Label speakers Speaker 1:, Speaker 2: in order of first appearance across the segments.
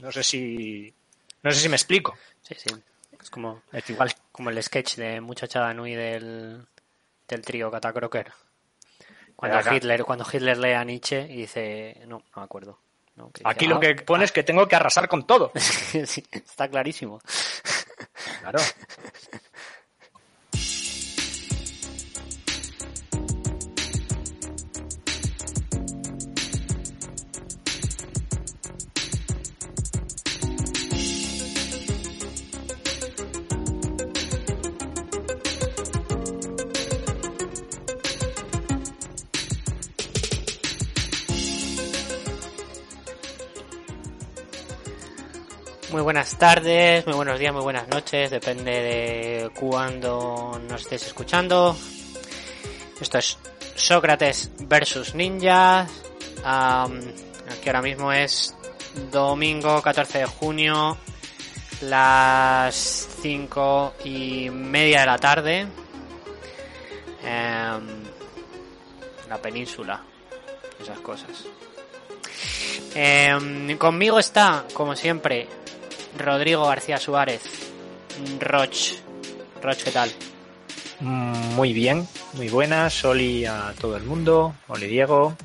Speaker 1: No sé si. No sé si me explico.
Speaker 2: Sí, sí. Es como, es igual. como el sketch de Muchachada Nui del, del trío Catacroker. Cuando Hitler, cuando Hitler lee a Nietzsche y dice. No, no me acuerdo.
Speaker 1: Aquí lo que pone es que tengo que arrasar con todo.
Speaker 2: sí, está clarísimo.
Speaker 1: Claro.
Speaker 2: Muy buenas tardes, muy buenos días, muy buenas noches, depende de cuándo nos estés escuchando. Esto es Sócrates versus Ninjas. aquí ahora mismo es domingo 14 de junio, las 5 y media de la tarde. Em, la península, esas cosas. Em, conmigo está, como siempre, Rodrigo García Suárez. Roch. Roch, ¿qué tal?
Speaker 1: Muy bien, muy buenas. Oli a todo el mundo. Oli Diego.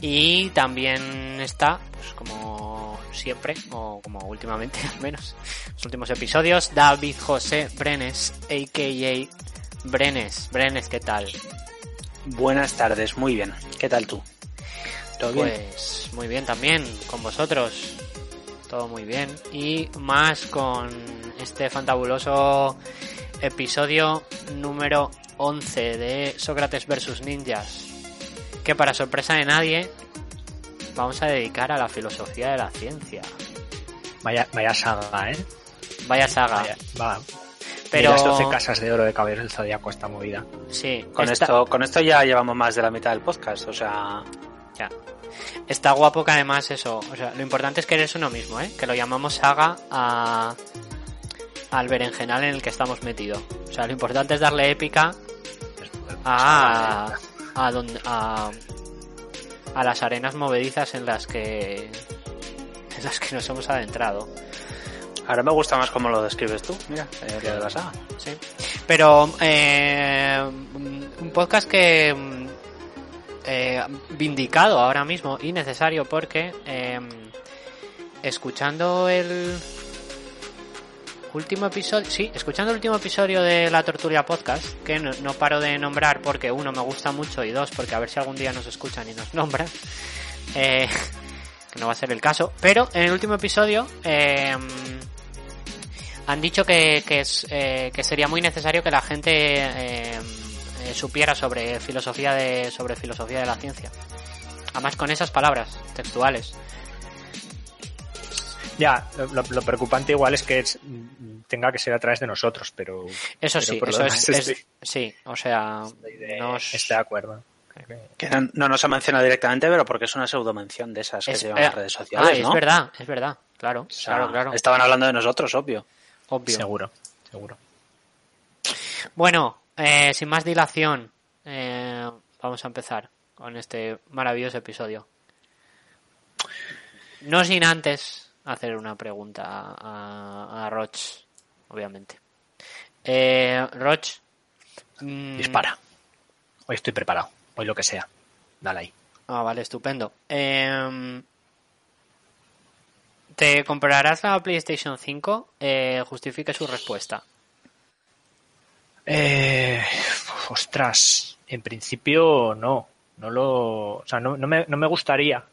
Speaker 2: Y también está, pues como siempre, o como últimamente al menos, los últimos episodios, David José Brenes, a.k.a. Brenes. Brenes, ¿qué tal?
Speaker 3: Buenas tardes, muy bien. ¿Qué tal tú?
Speaker 2: ¿Todo bien? Pues muy bien también, con vosotros todo muy bien. Y más con este fantabuloso episodio número 11 de Sócrates vs Ninjas. Que para sorpresa de nadie, vamos a dedicar a la filosofía de la ciencia.
Speaker 1: Vaya, vaya saga, ¿eh?
Speaker 2: Vaya saga.
Speaker 1: va. Pero... las 12 casas de oro de Caballeros del Zodíaco esta movida.
Speaker 2: Sí.
Speaker 3: Con, esto, con esto ya llevamos más de la mitad del podcast, o sea...
Speaker 2: Ya. Está guapo que además eso, o sea, lo importante es que eres uno mismo, ¿eh? Que lo llamamos saga a, al berenjenal en el que estamos metidos. O sea, lo importante es darle épica a, a, donde, a, a las arenas movedizas en las que en las que nos hemos adentrado.
Speaker 3: Ahora me gusta más cómo lo describes tú, mira, eh, de la saga.
Speaker 2: Sí. Pero eh, un podcast que eh, vindicado ahora mismo y necesario porque em, escuchando el último episodio, sí, escuchando el último episodio de la Torturia Podcast, que no, paro de nombrar porque uno me gusta mucho y dos porque a ver si algún día nos escuchan y nos nombran, eh, que no va a ser el caso, pero en el último episodio em, han dicho que, que, es, eh, que sería muy necesario que la gente em, eh, supiera sobre filosofía de sobre filosofía de la ciencia. Además con esas palabras textuales.
Speaker 1: Ya, lo, preocupante igual es que tenga que ser a través de nosotros, pero
Speaker 2: eso sí, eso es, sí, o sea,
Speaker 1: estoy de acuerdo.
Speaker 3: Que no, nos ha mencionado directamente, pero porque es una pseudo mención de esas que se llaman las redes sociales. Ah,
Speaker 2: es verdad, es verdad, claro, claro, claro.
Speaker 3: Estaban hablando de nosotros, obvio.
Speaker 2: Obvio.
Speaker 1: Seguro, seguro.
Speaker 2: Bueno, eh, sin más dilación, eh, vamos a empezar con este maravilloso episodio. No sin antes hacer una pregunta a, Roch, obviamente. Eh, Roch.
Speaker 1: Mm, Dispara. Hoy estoy preparado. Hoy lo que sea. Dale ahí.
Speaker 2: Ah, vale, estupendo. Em, ¿Te comprarás la PlayStation 5? Eh, justifique su respuesta.
Speaker 1: Eh, ostras, en principio no. No lo, o sea, no, no, me, no me gustaría.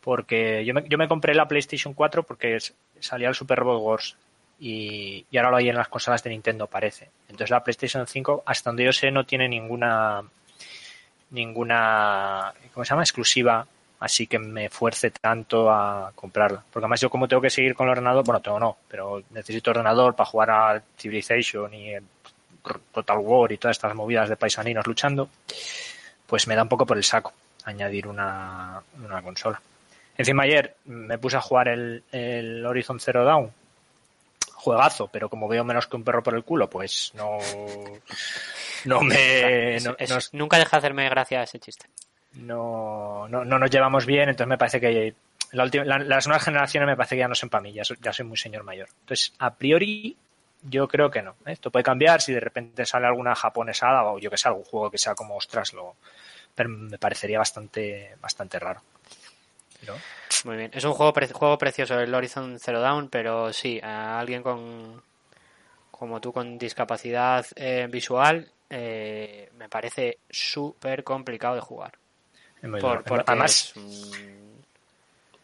Speaker 1: Porque yo me, yo me compré la PlayStation 4 porque salía el Super Robot Wars. Y, y, ahora lo hay en las consolas de Nintendo, parece. Entonces la PlayStation 5, hasta donde yo sé, no tiene ninguna ninguna ¿cómo se llama? exclusiva así que me fuerce tanto a comprarla. Porque además yo como tengo que seguir con el ordenador, bueno, tengo no, pero necesito ordenador para jugar a Civilization y Total War y todas estas movidas de paisaninos luchando, pues me da un poco por el saco añadir una, una consola. Encima ayer me puse a jugar el, el Horizon Zero Dawn, juegazo, pero como veo menos que un perro por el culo, pues no, no me...
Speaker 2: nunca deja de hacerme gracia ese chiste.
Speaker 1: No, no, no nos llevamos bien, entonces me parece que la las nuevas generaciones me parece que ya no son para mí, ya, ya soy muy señor mayor. Entonces, a priori, yo creo que no. Esto puede cambiar si de repente sale alguna japonesada o yo que sé, algún juego que sea como ostras, lo, pero me parecería bastante, bastante raro.
Speaker 2: Muy bien, es un juego, juego precioso el Horizon Zero Dawn, pero sí, a alguien con como tú con discapacidad eh, visual eh, me parece súper complicado de jugar.
Speaker 1: Por, además,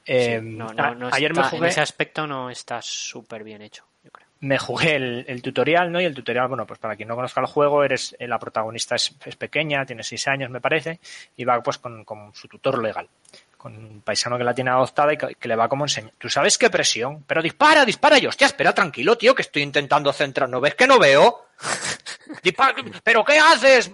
Speaker 2: eh, ayer me jugué... en ese aspecto no está súper bien hecho
Speaker 1: me jugué el, tutorial, ¿no? Y el tutorial, bueno, pues para quien no conozca el juego, eres la protagonista es, pequeña, tiene seis años, me parece, y va pues con, con su tutor legal con un paisano que la tiene adoptada y que, le va como enseñar. ¿Tú sabes qué presión? Pero dispara, dispara. Y hostia, espera, tranquilo, tío, que estoy intentando centrar. ¿No ves que no veo? ¿Pero qué haces?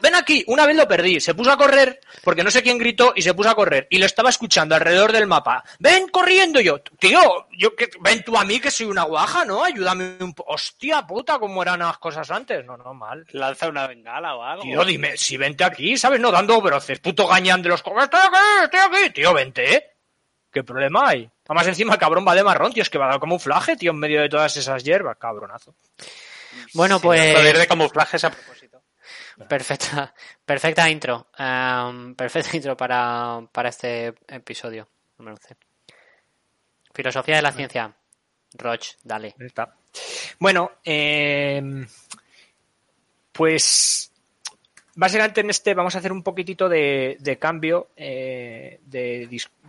Speaker 1: ven aquí. Una vez lo perdí. Se puso a correr porque no sé quién gritó y se puso a correr. Y lo estaba escuchando alrededor del mapa. Ven corriendo yo. Tío, yo que, ven tú a mí que soy una guaja, ¿no? Ayúdame un poco. Hostia puta, cómo eran las cosas antes. No, no, mal.
Speaker 3: Lanza una bengala o algo.
Speaker 1: Tío, dime, si vente aquí, ¿sabes? No dando broces. Puto gañán de los... Estoy aquí, estoy aquí. Tío, vente, ¿eh? ¿Qué problema hay? Además, encima el cabrón va de marrón, tío. Es que va a dar camuflaje, tío, en medio de todas esas hierbas. Cabronazo.
Speaker 2: Bueno, pues.
Speaker 3: Poder de camuflajes a propósito.
Speaker 2: Perfecta, perfecta intro. Um, perfecta intro para, para este episodio. Filosofía de la ciencia. Roch, dale.
Speaker 1: Está. Bueno, eh, pues básicamente en este vamos a hacer un poquitito de, cambio eh, de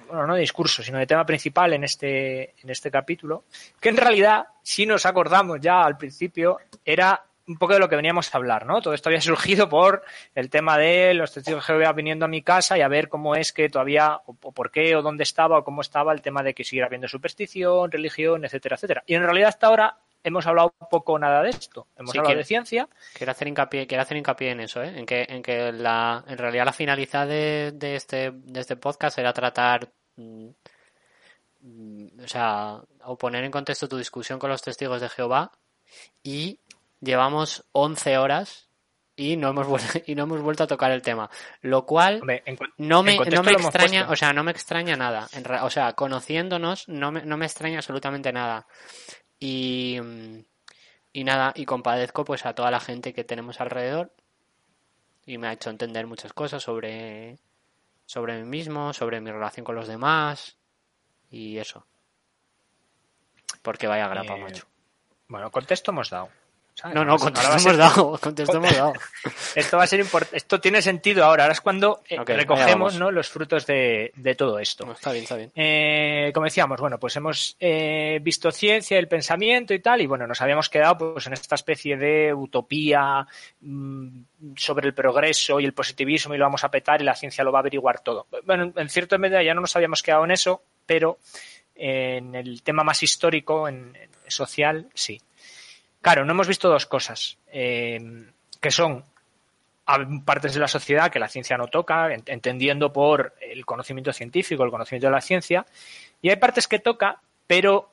Speaker 1: bueno, no de discurso, sino de tema principal en este, en este capítulo, que en realidad, si nos acordamos ya al principio, era un poco de lo que veníamos a hablar, ¿no? Todo esto había surgido por el tema de los testigos de Jehová viniendo a mi casa y a ver cómo es que todavía, o, por qué, o dónde estaba, o cómo estaba el tema de que siguiera habiendo superstición, religión, etcétera, etcétera. Y en realidad hasta ahora hemos hablado poco nada de esto. Hemos hablado de ciencia.
Speaker 2: Quiero hacer hincapié, quiero hacer hincapié en eso, ¿eh? en que, en que la, en realidad la finalidad de, de, este, de este podcast era tratar, mm, o sea, o poner en contexto tu discusión con los testigos de Jehová y llevamos 11 horas y no hemos vuelto, y no hemos vuelto a tocar el tema, lo cual no me, no me extraña, o sea, no me extraña nada, o sea, conociéndonos no me, no me extraña absolutamente nada. Y, y nada, y compadezco pues a toda la gente que tenemos alrededor y me ha hecho entender muchas cosas sobre, sobre mí mismo, sobre mi relación con los demás y eso. Porque vaya grapa, eh, macho.
Speaker 1: Bueno, contexto hemos dado.
Speaker 2: No, no, contexto hemos dado, hemos dado.
Speaker 1: Esto va a ser importante. Esto tiene sentido ahora. Ahora es cuando eh, recogemos ¿no? los frutos de, todo esto.
Speaker 2: está bien, está bien.
Speaker 1: Eh, como decíamos, bueno, pues hemos eh, visto ciencia, el pensamiento y tal, y bueno, nos habíamos quedado pues en esta especie de utopía mm, sobre el progreso y el positivismo y lo vamos a petar y la ciencia lo va a averiguar todo. Bueno, en cierta medida ya no nos habíamos quedado en eso, pero en el tema más histórico, en social, sí. Claro, no hemos visto dos cosas, eh, que son partes de la sociedad que la ciencia no toca, entendiendo por el conocimiento científico, el conocimiento de la ciencia, y hay partes que toca, pero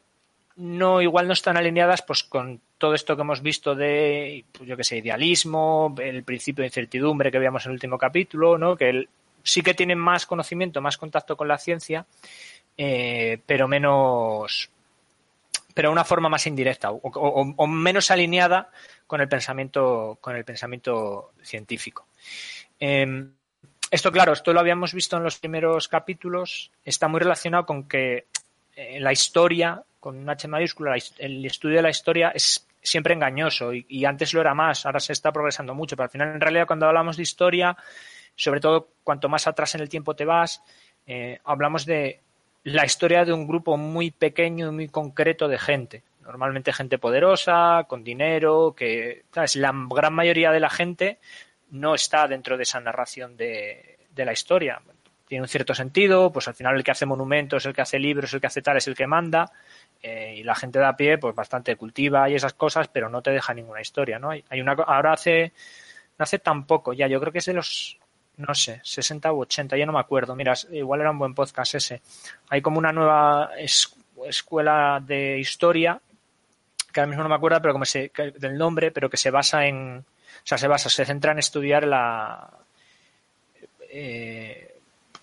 Speaker 1: no igual no están alineadas pues con todo esto que hemos visto de pues, yo que sé idealismo el principio de incertidumbre que veíamos en el último capítulo no que sí que tienen más conocimiento más contacto con la ciencia eh, pero menos pero de una forma más indirecta o, menos alineada con el pensamiento, con el pensamiento científico. Em, esto, claro, esto lo habíamos visto en los primeros capítulos, está muy relacionado con que eh, la historia, con un H mayúscula, el estudio de la historia es siempre engañoso y, antes lo era más, ahora se está progresando mucho, pero al final en realidad cuando hablamos de historia, sobre todo cuanto más atrás en el tiempo te vas, eh, hablamos de la historia de un grupo muy pequeño y muy concreto de gente. Normalmente gente poderosa, con dinero, que ¿sabes? la gran mayoría de la gente no está dentro de esa narración de, la historia. tiene un cierto sentido, pues al final el que hace monumentos, el que hace libros, el que hace tal es el que manda, eh, y la gente de a pie, pues bastante cultiva y esas cosas, pero no te deja ninguna historia, ¿no? Hay una, ahora hace, no hace tampoco, ya, yo creo que es de los, no sé, 60 u 80, ya no me acuerdo, mira, igual era un buen podcast ese. Hay como una nueva escuela de historia, que ahora mismo no me acuerdo, pero como se, del nombre, pero que se basa en, o sea, se basa, se centra en estudiar la, eh,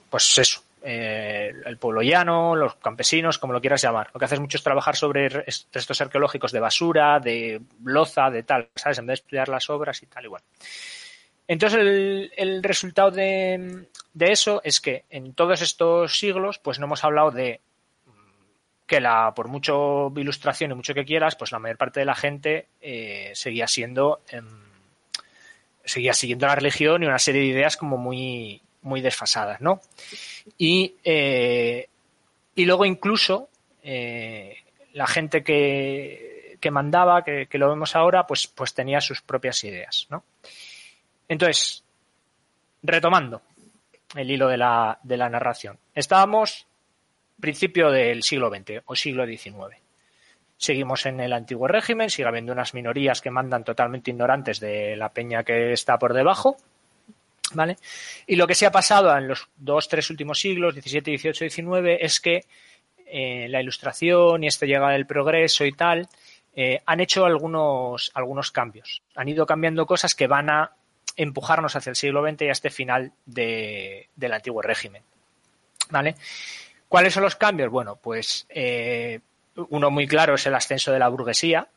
Speaker 1: pues eso, eh, el pueblo llano, los campesinos, como lo quieras llamar. Lo que hace es mucho es trabajar sobre restos arqueológicos de basura, de loza, de tal, ¿sabes? En vez de estudiar las obras y tal, igual. Entonces, el, resultado de, eso es que en todos estos siglos, pues no hemos hablado de que la, por mucho ilustración y mucho que quieras, pues la mayor parte de la gente eh, seguía siendo, em, seguía siguiendo la religión y una serie de ideas como muy, muy desfasadas, ¿no? Y, eh, y luego incluso eh, la gente que, que mandaba, que, lo vemos ahora, pues, pues tenía sus propias ideas, ¿no? Entonces, retomando el hilo de la, narración. Estábamos principio del siglo XX o siglo XIX. Seguimos en el antiguo régimen, sigue habiendo unas minorías que mandan totalmente ignorantes de la peña que está por debajo, ¿Vale? Y lo que se ha pasado en los dos, tres últimos siglos, 17, 18, 19, es que eh, la ilustración y esta llegada del progreso y tal, eh, han hecho algunos cambios. Han ido cambiando cosas que van a empujarnos hacia el siglo XX y a este final de, del antiguo régimen. ¿Vale? ¿Cuáles son los cambios? Bueno, pues eh, uno muy claro es el ascenso de la burguesía.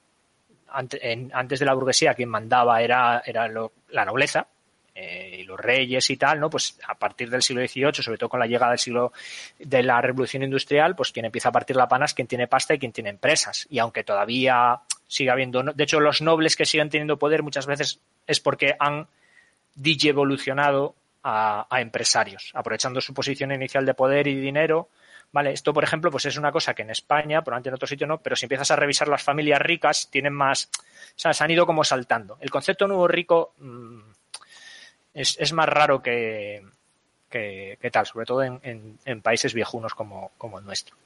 Speaker 1: Antes, de la burguesía quien mandaba era, era la nobleza, eh, y los reyes y tal, ¿no? Pues a partir del siglo XVIII, sobre todo con la llegada del siglo de la revolución industrial, pues quien empieza a partir la pana es quien tiene pasta y quien tiene empresas. Y aunque todavía sigue habiendo, de hecho, los nobles que siguen teniendo poder muchas veces es porque han digievolucionado a, a empresarios, aprovechando su posición inicial de poder y dinero. Vale, esto, por ejemplo, pues es una cosa que en España, probablemente en otro sitio no, pero si empiezas a revisar las familias ricas, tienen más, o sea, se han ido como saltando. El concepto nuevo rico, mm, es, más raro que, tal, sobre todo en, países viejunos como, el nuestro.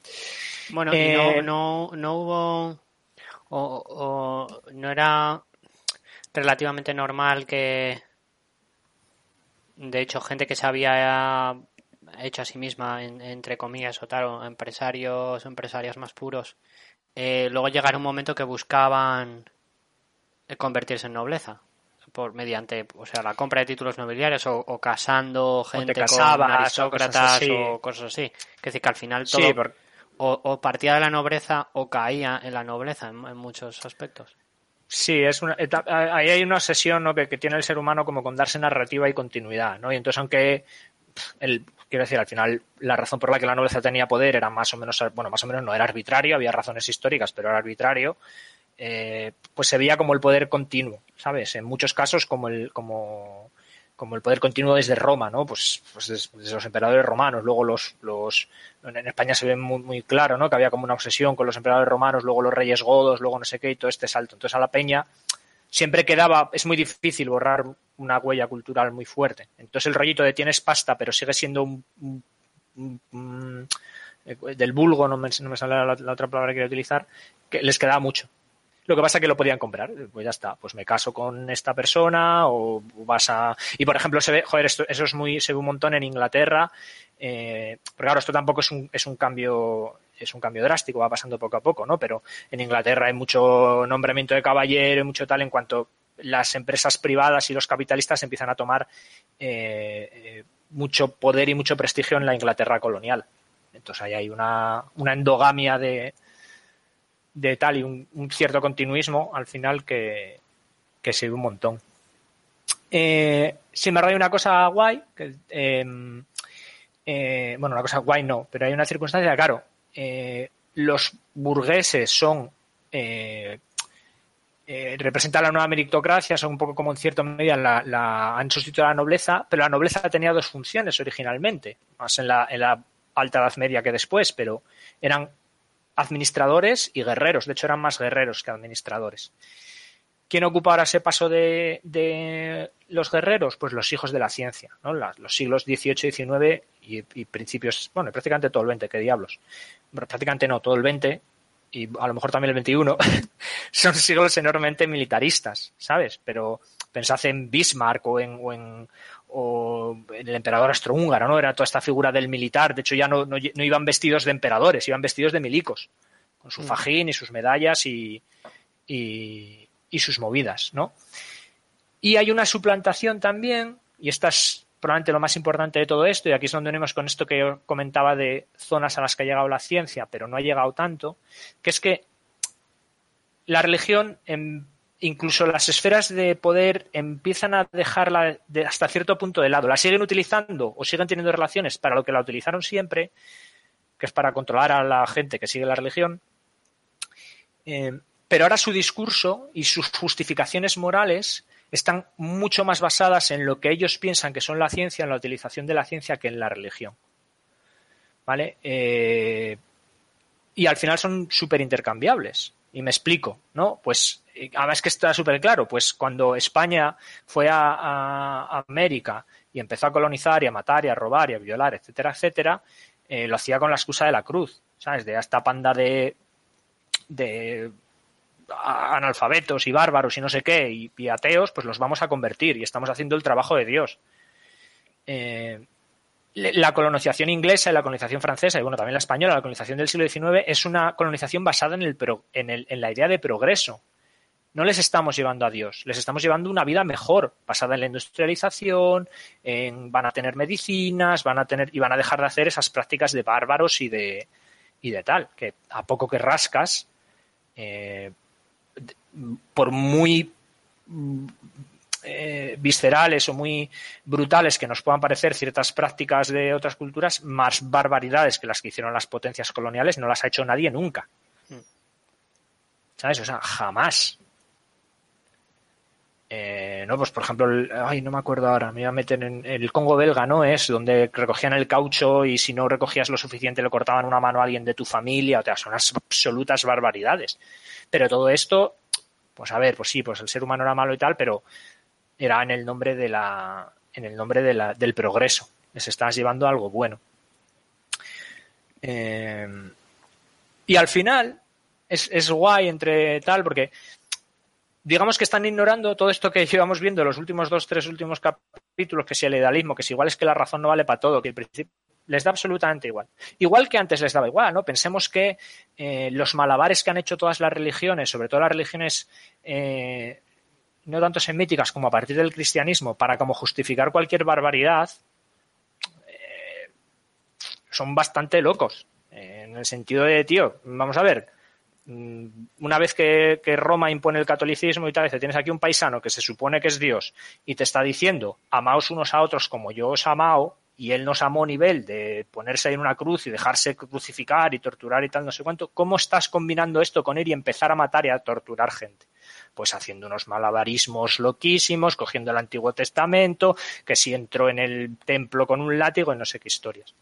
Speaker 2: Bueno, eh, no, no, hubo o, no era relativamente normal que de hecho gente que se había hecho a sí misma entre comillas o tal o empresarios empresarias más puros eh, luego llegara un momento que buscaban convertirse en nobleza por mediante, o sea, la compra de títulos nobiliarios o, casando gente con aristócratas o cosas así. Es decir, que al final todo o, partía de la nobleza o caía en la nobleza en, muchos aspectos.
Speaker 1: Sí, es una, ahí hay una obsesión ¿no? que, tiene el ser humano como con darse narrativa y continuidad, ¿no? Y entonces aunque el, quiero decir, al final la razón por la que la nobleza tenía poder era más o menos, bueno, más o menos no era arbitrario, había razones históricas, pero era arbitrario eh, pues se veía como el poder continuo, ¿sabes? En muchos casos como el, como, como el poder continuo desde Roma, ¿no? Pues, pues desde, los emperadores romanos, luego los, los en España se ve muy, muy, claro, ¿no? Que había como una obsesión con los emperadores romanos, luego los reyes godos, luego no sé qué y todo este salto. Entonces a la peña siempre quedaba, es muy difícil borrar una huella cultural muy fuerte. Entonces el rollito de tienes pasta, pero sigue siendo un, del vulgo, no me, no me sale la, la, otra palabra que quería utilizar, que les quedaba mucho. Lo que pasa es que lo podían comprar. Pues ya está. Pues me caso con esta persona o vas a. Y por ejemplo, se ve, joder, eso es muy, se ve un montón en Inglaterra. Eh, pero claro, esto tampoco es un, es un cambio es un cambio drástico, va pasando poco a poco, ¿no? Pero en Inglaterra hay mucho nombramiento de caballero y mucho tal en cuanto las empresas privadas y los capitalistas empiezan a tomar eh, eh, mucho poder y mucho prestigio en la Inglaterra colonial. Entonces ahí hay una, una endogamia de, de tal y un, cierto continuismo al final que, que se ve un montón. Eh, si me una cosa guay, que, em, eh, bueno, una cosa guay no, pero hay una circunstancia, claro, eh, los burgueses son eh, representan la nueva meritocracia, son un poco como en cierta medida la, han sustituido a la nobleza, pero la nobleza tenía dos funciones originalmente, más en la, en la alta edad media que después, pero eran administradores y guerreros. De hecho, eran más guerreros que administradores. ¿Quién ocupa ahora ese paso de, los guerreros? Pues los hijos de la ciencia, ¿no? los siglos XVIII, XIX y, y, principios, bueno, prácticamente todo el XX, qué diablos. Prácticamente no, todo el XX y a lo mejor también el XXI, son siglos enormemente militaristas, ¿sabes? Pero pensad en Bismarck o en, o en el emperador astrohúngaro, ¿no? Era toda esta figura del militar. De hecho, ya no, no, no iban vestidos de emperadores, iban vestidos de milicos, con su mm. fajín y sus medallas y, y, y sus movidas, ¿no? Y hay una suplantación también, y esta es probablemente lo más importante de todo esto, y aquí es donde venimos con esto que yo comentaba de zonas a las que ha llegado la ciencia, pero no ha llegado tanto, que es que la religión, incluso las esferas de poder, empiezan a dejarla de, hasta cierto punto de lado. La siguen utilizando o siguen teniendo relaciones para lo que la utilizaron siempre, que es para controlar a la gente que sigue la religión. Eh, pero ahora su discurso y sus justificaciones morales están mucho más basadas en lo que ellos piensan que son la ciencia, en la utilización de la ciencia, que en la religión. ¿Vale? Eh, y al final son súper intercambiables. Y me explico, ¿no? Pues, además que está súper claro, pues cuando España fue a, América y empezó a colonizar y a matar y a robar y a violar, etcétera, etcétera, eh, lo hacía con la excusa de la cruz, ¿sabes? De esta panda de, de analfabetos y bárbaros y no sé qué y, ateos, pues los vamos a convertir y estamos haciendo el trabajo de Dios. Eh, la colonización inglesa y la colonización francesa, y bueno, también la española, la colonización del siglo XIX, es una colonización basada en, el, en, el, en la idea de progreso. No les estamos llevando a Dios, les estamos llevando una vida mejor, basada en la industrialización, en, van a tener medicinas, van a tener, y van a dejar de hacer esas prácticas de bárbaros y de, y de tal, que a poco que rascas, eh, por muy eh, viscerales o muy brutales que nos puedan parecer ciertas prácticas de otras culturas, más barbaridades que las que hicieron las potencias coloniales no las ha hecho nadie nunca. Mm. ¿Sabes? O sea, jamás. Eh, no, pues por ejemplo, ay, no me acuerdo ahora, me iba a meter en el Congo belga, ¿no? Es donde recogían el caucho y si no recogías lo suficiente le cortaban una mano a alguien de tu familia, o sea, son unas absolutas barbaridades. Pero todo esto pues a ver, pues sí, pues el ser humano era malo y tal, pero era en el nombre de la, en el nombre de la, del progreso. Les estás llevando algo bueno. Eh, y al final es, es guay entre tal, porque digamos que están ignorando todo esto que llevamos viendo los últimos dos, tres últimos capítulos, que si el idealismo, que si igual es que la razón no vale para todo, que el principio les da absolutamente igual. Igual que antes les daba igual, ¿no? Pensemos que eh, los malabares que han hecho todas las religiones, sobre todo las religiones eh, no tanto semíticas como a partir del cristianismo, para como justificar cualquier barbaridad, eh, son bastante locos. en el sentido de, tío, vamos a ver, una vez que, Roma impone el catolicismo y tal, dice, tienes aquí un paisano que se supone que es Dios y te está diciendo, amaos unos a otros como yo os amado, y él nos amó a nivel de ponerse ahí en una cruz y dejarse crucificar y torturar y tal, no sé cuánto, ¿cómo estás combinando esto con él y empezar a matar y a torturar gente? Pues haciendo unos malabarismos loquísimos, cogiendo el Antiguo Testamento, que si entró en el templo con un látigo y no sé qué historias.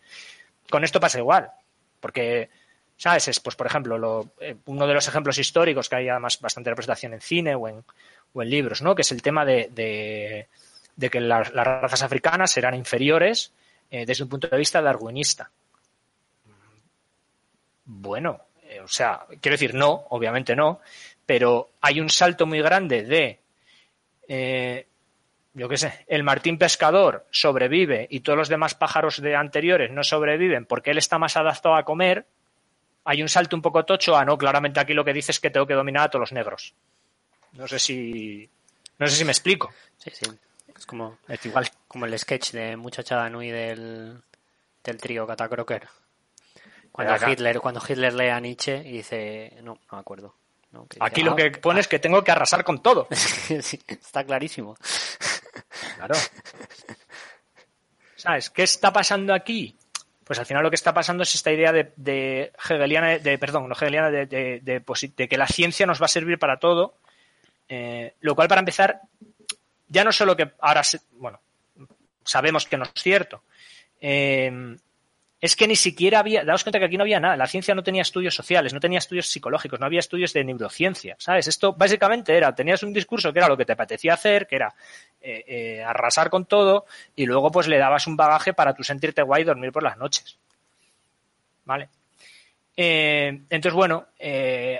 Speaker 1: Con esto pasa igual, porque, ¿sabes? Es, pues, por ejemplo, lo, eh, uno de los ejemplos históricos que hay además bastante representación en cine o en, libros, ¿no? Que es el tema de, que las, razas africanas serán inferiores eh, desde un punto de vista darwinista. Bueno, eh, o sea, quiero decir, no, obviamente no, pero hay un salto muy grande de, yo qué sé, el martín pescador sobrevive y todos los demás pájaros de anteriores no sobreviven porque él está más adaptado a comer. Hay un salto un poco tocho a no, claramente aquí lo que dice es que tengo que dominar a todos los negros. No sé si, no sé si me explico.
Speaker 2: Sí, sí. Es como, es igual. como el sketch de Muchachada Nui del, del trío Catacroker. Cuando Hitler, cuando Hitler lee a Nietzsche y dice, no, no me acuerdo.
Speaker 1: Aquí lo ah, que pone es que tengo que arrasar con todo.
Speaker 2: está clarísimo.
Speaker 1: Claro. ¿Sabes? ¿Qué está pasando aquí? Pues al final lo que está pasando es esta idea de, hegeliana, de, perdón, no hegeliana, de, que la ciencia nos va a servir para todo, eh, lo cual para empezar ya no solo que ahora, bueno, sabemos que no es cierto, eh, es que ni siquiera había, daos cuenta que aquí no había nada, la ciencia no tenía estudios sociales, no tenía estudios psicológicos, no había estudios de neurociencia, ¿sabes? Esto básicamente era, tenías un discurso que era lo que te apetecía hacer, que era eh, eh, arrasar con todo, y luego pues le dabas un bagaje para tú sentirte guay y dormir por las noches. ¿Vale? Eh, entonces, bueno,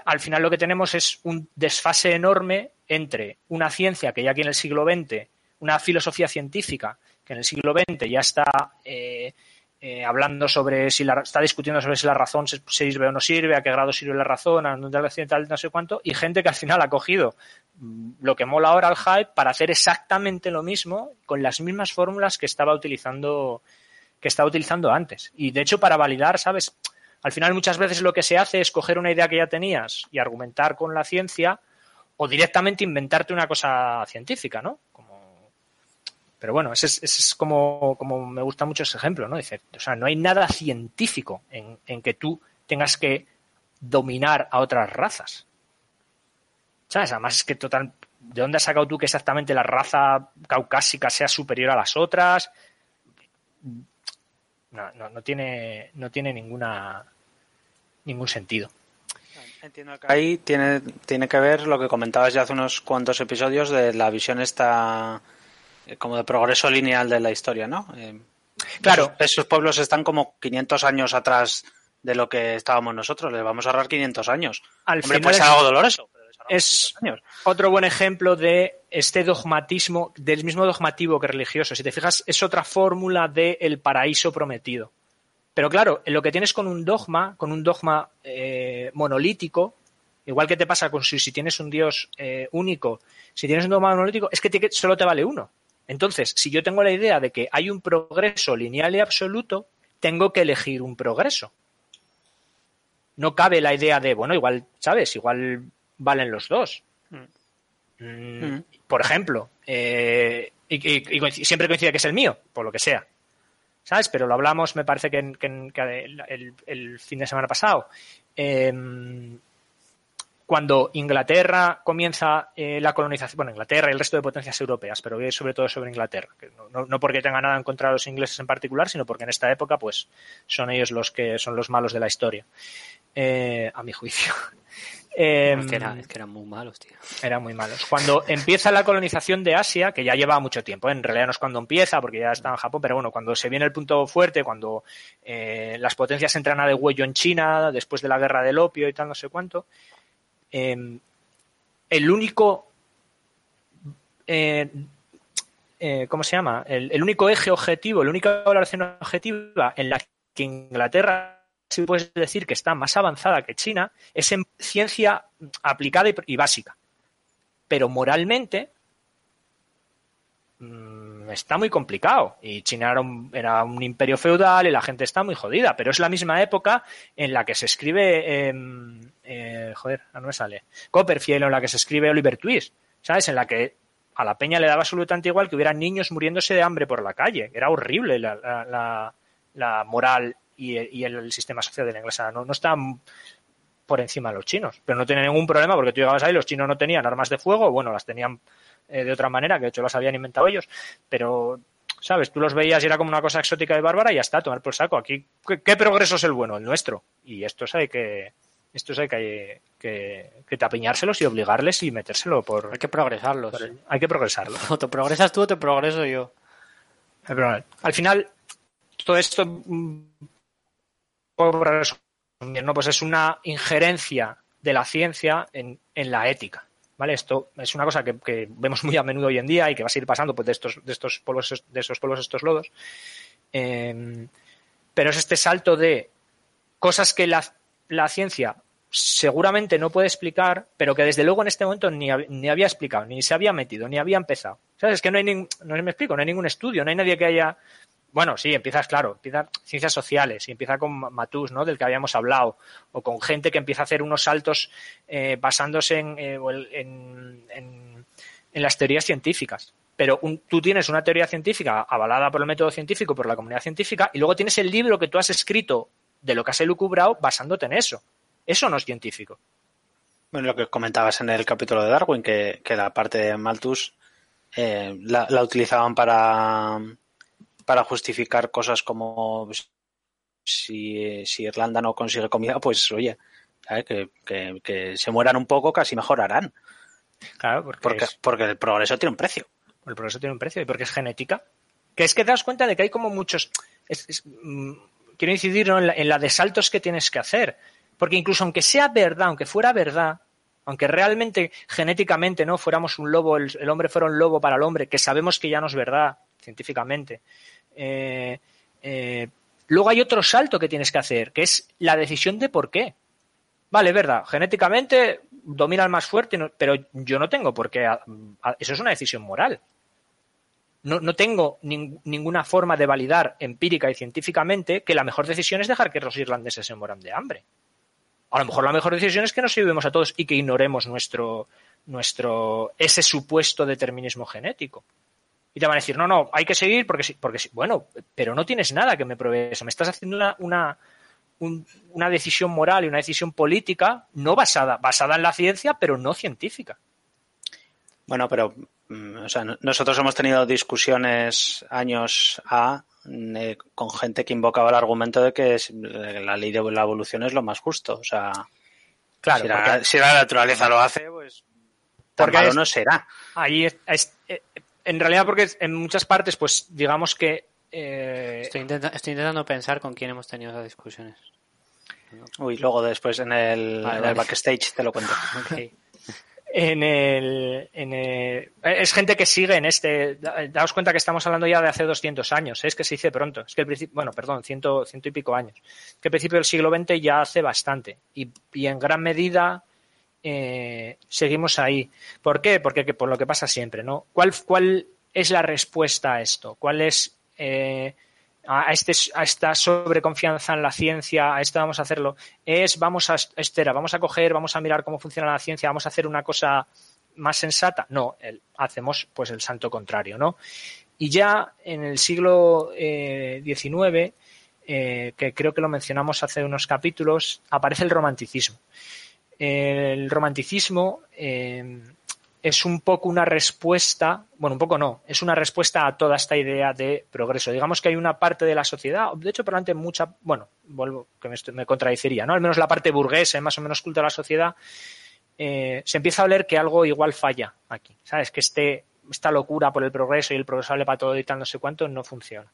Speaker 1: al final lo que tenemos es un desfase enorme entre una ciencia que ya aquí en el siglo XX, una filosofía científica que en el siglo XX ya está hablando sobre si la, está discutiendo sobre si la razón se, sirve o no sirve, a qué grado sirve la razón, a tal, no sé cuánto, y gente que al final ha cogido mm, lo que mola ahora al hype para hacer exactamente lo mismo con las mismas fórmulas que estaba utilizando que estaba utilizando antes. Y de hecho, para validar, ¿sabes? Al final muchas veces lo que se hace es coger una idea que ya tenías y argumentar con la ciencia o directamente inventarte una cosa científica, ¿no? Pero bueno, ese es, como, como, me gusta mucho ese ejemplo, ¿no? Dice, o sea, no hay nada científico en, en que tú tengas que dominar a otras razas. ¿Sabes? Además es que total, ¿de dónde has sacado tú que exactamente la raza caucásica sea superior a las otras? No, no, no tiene, no tiene ninguna ningún sentido.
Speaker 3: Entiendo que ahí tiene, tiene que ver lo que comentabas ya hace unos cuantos episodios de la visión esta como de progreso lineal de la historia, ¿no? Eh,
Speaker 1: claro.
Speaker 3: Esos, pueblos están como 500 años atrás de lo que estábamos nosotros. Les vamos a ahorrar 500 años.
Speaker 1: Al
Speaker 3: Hombre, pues es algo doloroso.
Speaker 1: es otro buen ejemplo de este dogmatismo, del mismo dogmativo que religioso. Si te fijas, es otra fórmula del paraíso prometido. Pero claro, lo que tienes con un dogma, con un dogma eh, monolítico, igual que te pasa con si, si tienes un Dios único, si tienes un dogma monolítico, es que solo te vale uno. Entonces, si yo tengo la idea de que hay un progreso lineal y absoluto, tengo que elegir un progreso. No cabe la idea de, bueno, igual, ¿sabes? Igual valen los dos. Mm. Mm, por ejemplo, eh, y, siempre coincide que es el mío, por lo que sea. ¿Sabes? Pero lo hablamos, me parece que, el, fin de semana pasado. Eh, cuando Inglaterra comienza eh, la colonización, bueno, Inglaterra y el resto de potencias europeas, pero sobre todo sobre Inglaterra, no, porque tenga nada en contra de los ingleses en particular, sino porque en esta época, pues, son ellos los que son los malos de la historia, eh, a mi juicio.
Speaker 2: Eh, es, que eran muy malos, tío.
Speaker 1: Eran muy malos. Cuando empieza la colonización de Asia, que ya lleva mucho tiempo, en realidad no es cuando empieza, porque ya está en Japón, pero bueno, cuando se viene el punto fuerte, cuando las potencias entran a de huello en China, después de la guerra del opio y tal, no sé cuánto, Em, el único eh, eh, ¿cómo se llama? El, único eje objetivo, la única valoración objetiva en la que Inglaterra si puedes decir que está más avanzada que China es en ciencia aplicada y, básica. Pero moralmente mm, está muy complicado. Y China era un, imperio feudal y la gente está muy jodida. Pero es la misma época en la que se escribe em, eh, joder, no me sale, Copperfield, en la que se escribe Oliver Twist, ¿sabes? En la que a la peña le daba absolutamente igual que hubiera niños muriéndose de hambre por la calle. Era horrible la, moral y, el sistema social de la inglesa. No, no estaban por encima de los chinos, pero no tienen ningún problema porque tú llegabas ahí, los chinos no tenían armas de fuego, bueno, las tenían eh, de otra manera, que de hecho las habían inventado ellos, pero ¿sabes? Tú los veías y era como una cosa exótica y bárbara y ya está, tomar por saco. Aquí, ¿qué, progreso es el bueno? El nuestro. Y esto hay que, estos hay que, que, que tapiñárselos y obligarles y metérselo por.
Speaker 2: Hay que progresarlos.
Speaker 1: hay que progresarlos.
Speaker 2: O te progresas tú o te progreso yo.
Speaker 1: Al final, todo esto. Mm, ¿no? Pues es una injerencia de la ciencia en, en la ética. ¿Vale? Esto es una cosa que, vemos muy a menudo hoy en día y que va a seguir pasando pues, de estos, de estos polvos, de esos polvos, estos lodos. Em, pero es este salto de cosas que la la ciencia seguramente no puede explicar, pero que desde luego en este momento ni, ni había explicado, ni se había metido, ni había empezado. ¿Sabes? Es que no hay ningún, no me explico, no hay ningún estudio, no hay nadie que haya, bueno, sí, empiezas, claro, empieza ciencias sociales, y empieza con Matus, ¿no? Del que habíamos hablado, o con gente que empieza a hacer unos saltos eh, basándose eh, en, en, las teorías científicas. Pero tú tienes una teoría científica avalada por el método científico, por la comunidad científica, y luego tienes el libro que tú has escrito de lo que has elucubrado basándote en eso. Eso no es científico.
Speaker 3: Bueno, lo que comentabas en el capítulo de Darwin, que, la parte de Malthus eh, la, utilizaban para, para justificar cosas como si, si Irlanda no consigue comida, pues oye, que, que, se mueran un poco, casi mejorarán.
Speaker 1: Claro,
Speaker 3: porque, porque, el progreso tiene un precio.
Speaker 1: El progreso tiene un precio y porque es genética. Que es que te das cuenta de que hay como muchos. Mm, quiero incidir en, la, de saltos que tienes que hacer. Porque incluso aunque sea verdad, aunque fuera verdad, aunque realmente genéticamente no fuéramos un lobo, el, hombre fuera un lobo para el hombre, que sabemos que ya no es verdad científicamente, eh, eh, luego hay otro salto que tienes que hacer, que es la decisión de por qué. Vale, verdad, genéticamente domina más fuerte, pero yo no tengo por qué. Eso es una decisión moral. No, no tengo ninguna forma de validar empírica y científicamente que la mejor decisión es dejar que los irlandeses se mueran de hambre a lo mejor la mejor decisión es que nos ayudemos a todos y que ignoremos nuestro, nuestro, ese supuesto determinismo genético. Y te van a decir, no, no, hay que seguir porque sí, porque. Bueno, pero no tienes nada que me pruebe eso. Me estás haciendo una, una, una decisión moral y una decisión política no basada, basada en la ciencia, pero no científica.
Speaker 3: Bueno, pero o sea, nosotros hemos tenido discusiones años A eh, con gente que invocaba el argumento de que la ley de la evolución es lo más justo. O sea,
Speaker 1: claro,
Speaker 3: si, la, naturaleza lo hace, pues porque no será.
Speaker 1: Ahí es, eh, en realidad porque en muchas partes, pues digamos que eh...
Speaker 2: estoy, intentando pensar con quién hemos tenido esas discusiones.
Speaker 3: Uy, luego después en el, backstage te lo cuento.
Speaker 1: Okay en el, es gente que sigue en este daos cuenta que estamos hablando ya de hace 200 años ¿eh? es que se dice pronto es que bueno perdón ciento, ciento y pico años que el principio del siglo XX ya hace bastante y, y en gran medida eh, seguimos ahí ¿por qué? porque por lo que pasa siempre ¿no? ¿cuál, cuál es la respuesta a esto? ¿cuál es eh, a, este, a esta sobreconfianza en la ciencia, a esto vamos a hacerlo, es vamos a, espera, vamos a coger, vamos a mirar cómo funciona la ciencia, vamos a hacer una cosa más sensata. No, hacemos pues el santo contrario, ¿no? Y ya en el siglo XIX, eh, que creo que lo mencionamos hace unos capítulos, aparece el romanticismo. El romanticismo eh, es un poco una respuesta, bueno, un poco no, es una respuesta a toda esta idea de progreso. Digamos que hay una parte de la sociedad, de hecho, probablemente mucha, bueno, vuelvo, que me, me contradiciría, ¿no? Al menos la parte burguesa, más o menos culta de la sociedad, eh, se empieza a oler que algo igual falla aquí, ¿sabes? Que este, esta locura por el progreso y el progreso vale para todo y tal, no sé cuánto, no funciona.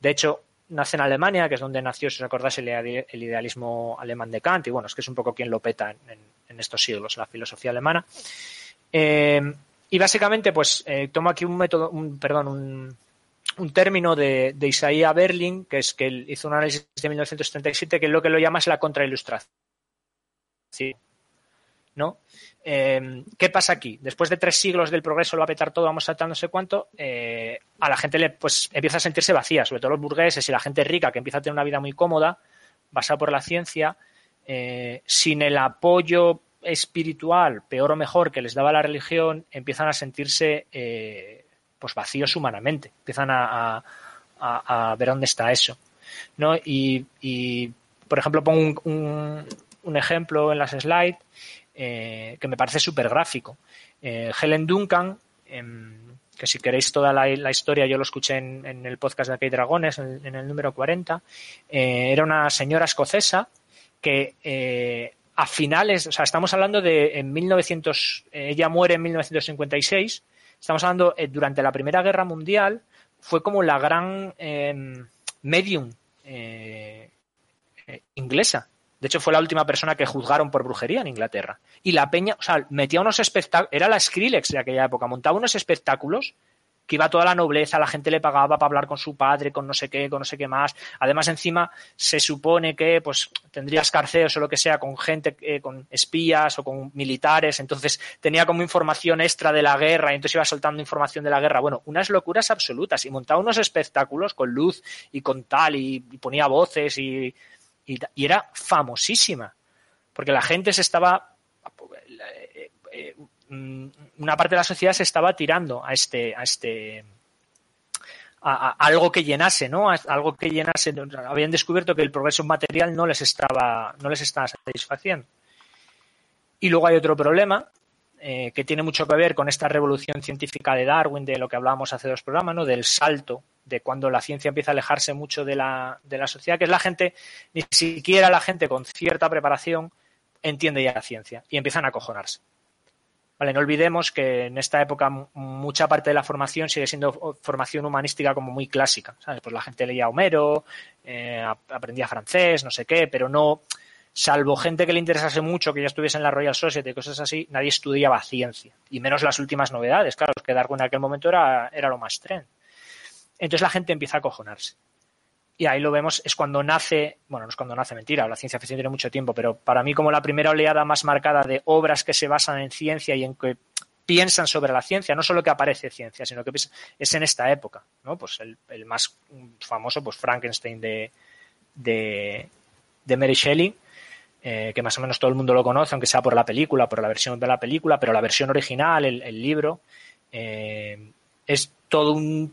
Speaker 1: De hecho, nace en Alemania, que es donde nació, si os acordáis, el, idealismo alemán de Kant, y bueno, es que es un poco quien lo peta en estos siglos, la filosofía alemana. Eh, y básicamente, pues eh, tomo aquí un método, un, perdón, un, término de, de Isaiah Berlin, que es que hizo un análisis de 1937, que es lo que lo llama es la contrailustración. ¿No? Eh, ¿Qué pasa aquí? Después de tres siglos del progreso lo va a petar todo, vamos saltar no sé cuánto, eh, a la gente le pues empieza a sentirse vacía, sobre todo los burgueses y la gente rica que empieza a tener una vida muy cómoda, basada por la ciencia, eh, sin el apoyo espiritual, peor o mejor, que les daba la religión, empiezan a sentirse eh, pues vacíos humanamente, empiezan a, ver dónde está eso. ¿no? Y, por ejemplo, pongo un, un, ejemplo en las slides eh, que me parece súper gráfico. Eh, Helen Duncan, em, que si queréis toda la, historia, yo lo escuché en, el podcast de Aquí Dragones, en, en, el número 40, era una señora escocesa que a finales, o sea, estamos hablando de en 1900, eh, ella muere en 1956, estamos hablando eh, durante la Primera Guerra Mundial, fue como la gran em, medium eh, inglesa. De hecho, fue la última persona que juzgaron por brujería en Inglaterra. Y la peña, o sea, metía unos espectáculos, era la Skrillex de aquella época, montaba unos espectáculos que iba toda la nobleza, la gente le pagaba para hablar con su padre, con no sé qué, con no sé qué más. Además, encima, se supone que pues tendría escarceos o lo que sea con gente, eh, con espías o con militares, entonces tenía como información extra de la guerra y entonces iba soltando información de la guerra. Bueno, unas locuras absolutas y montaba unos espectáculos con luz y con tal y, ponía voces y, y, era famosísima porque la gente se estaba eh, eh, una parte de la sociedad se estaba tirando a este, a este, a, algo que llenase, ¿no? algo que llenase. Habían descubierto que el progreso material no les estaba, no les estaba satisfaciendo. Y luego hay otro problema eh, que tiene mucho que ver con esta revolución científica de Darwin, de lo que hablábamos hace dos programas, ¿no? Del salto de cuando la ciencia empieza a alejarse mucho de la, de la sociedad, que es la gente, ni siquiera la gente con cierta preparación entiende ya la ciencia y empiezan a acojonarse. Vale, no olvidemos que en esta época mucha parte de la formación sigue siendo formación humanística como muy clásica. ¿sabes? Pues la gente leía Homero, eh, aprendía francés, no sé qué, pero no, salvo gente que le interesase mucho, que ya estuviese en la Royal Society y cosas así, nadie estudiaba ciencia. Y menos las últimas novedades, claro, que Darwin en aquel momento era, era lo más trend. Entonces la gente empieza a acojonarse. Y ahí lo vemos, es cuando nace, bueno, no es cuando nace, mentira, la ciencia ficción tiene mucho tiempo, pero para mí como la primera oleada más marcada de obras que se basan en ciencia y en que piensan sobre la ciencia, no solo que aparece ciencia, sino que es en esta época, ¿no? Pues el, más famoso, pues Frankenstein de, de, de Mary Shelley, eh, que más o menos todo el mundo lo conoce, aunque sea por la película, por la versión de la película, pero la versión original, el, libro, eh, es todo un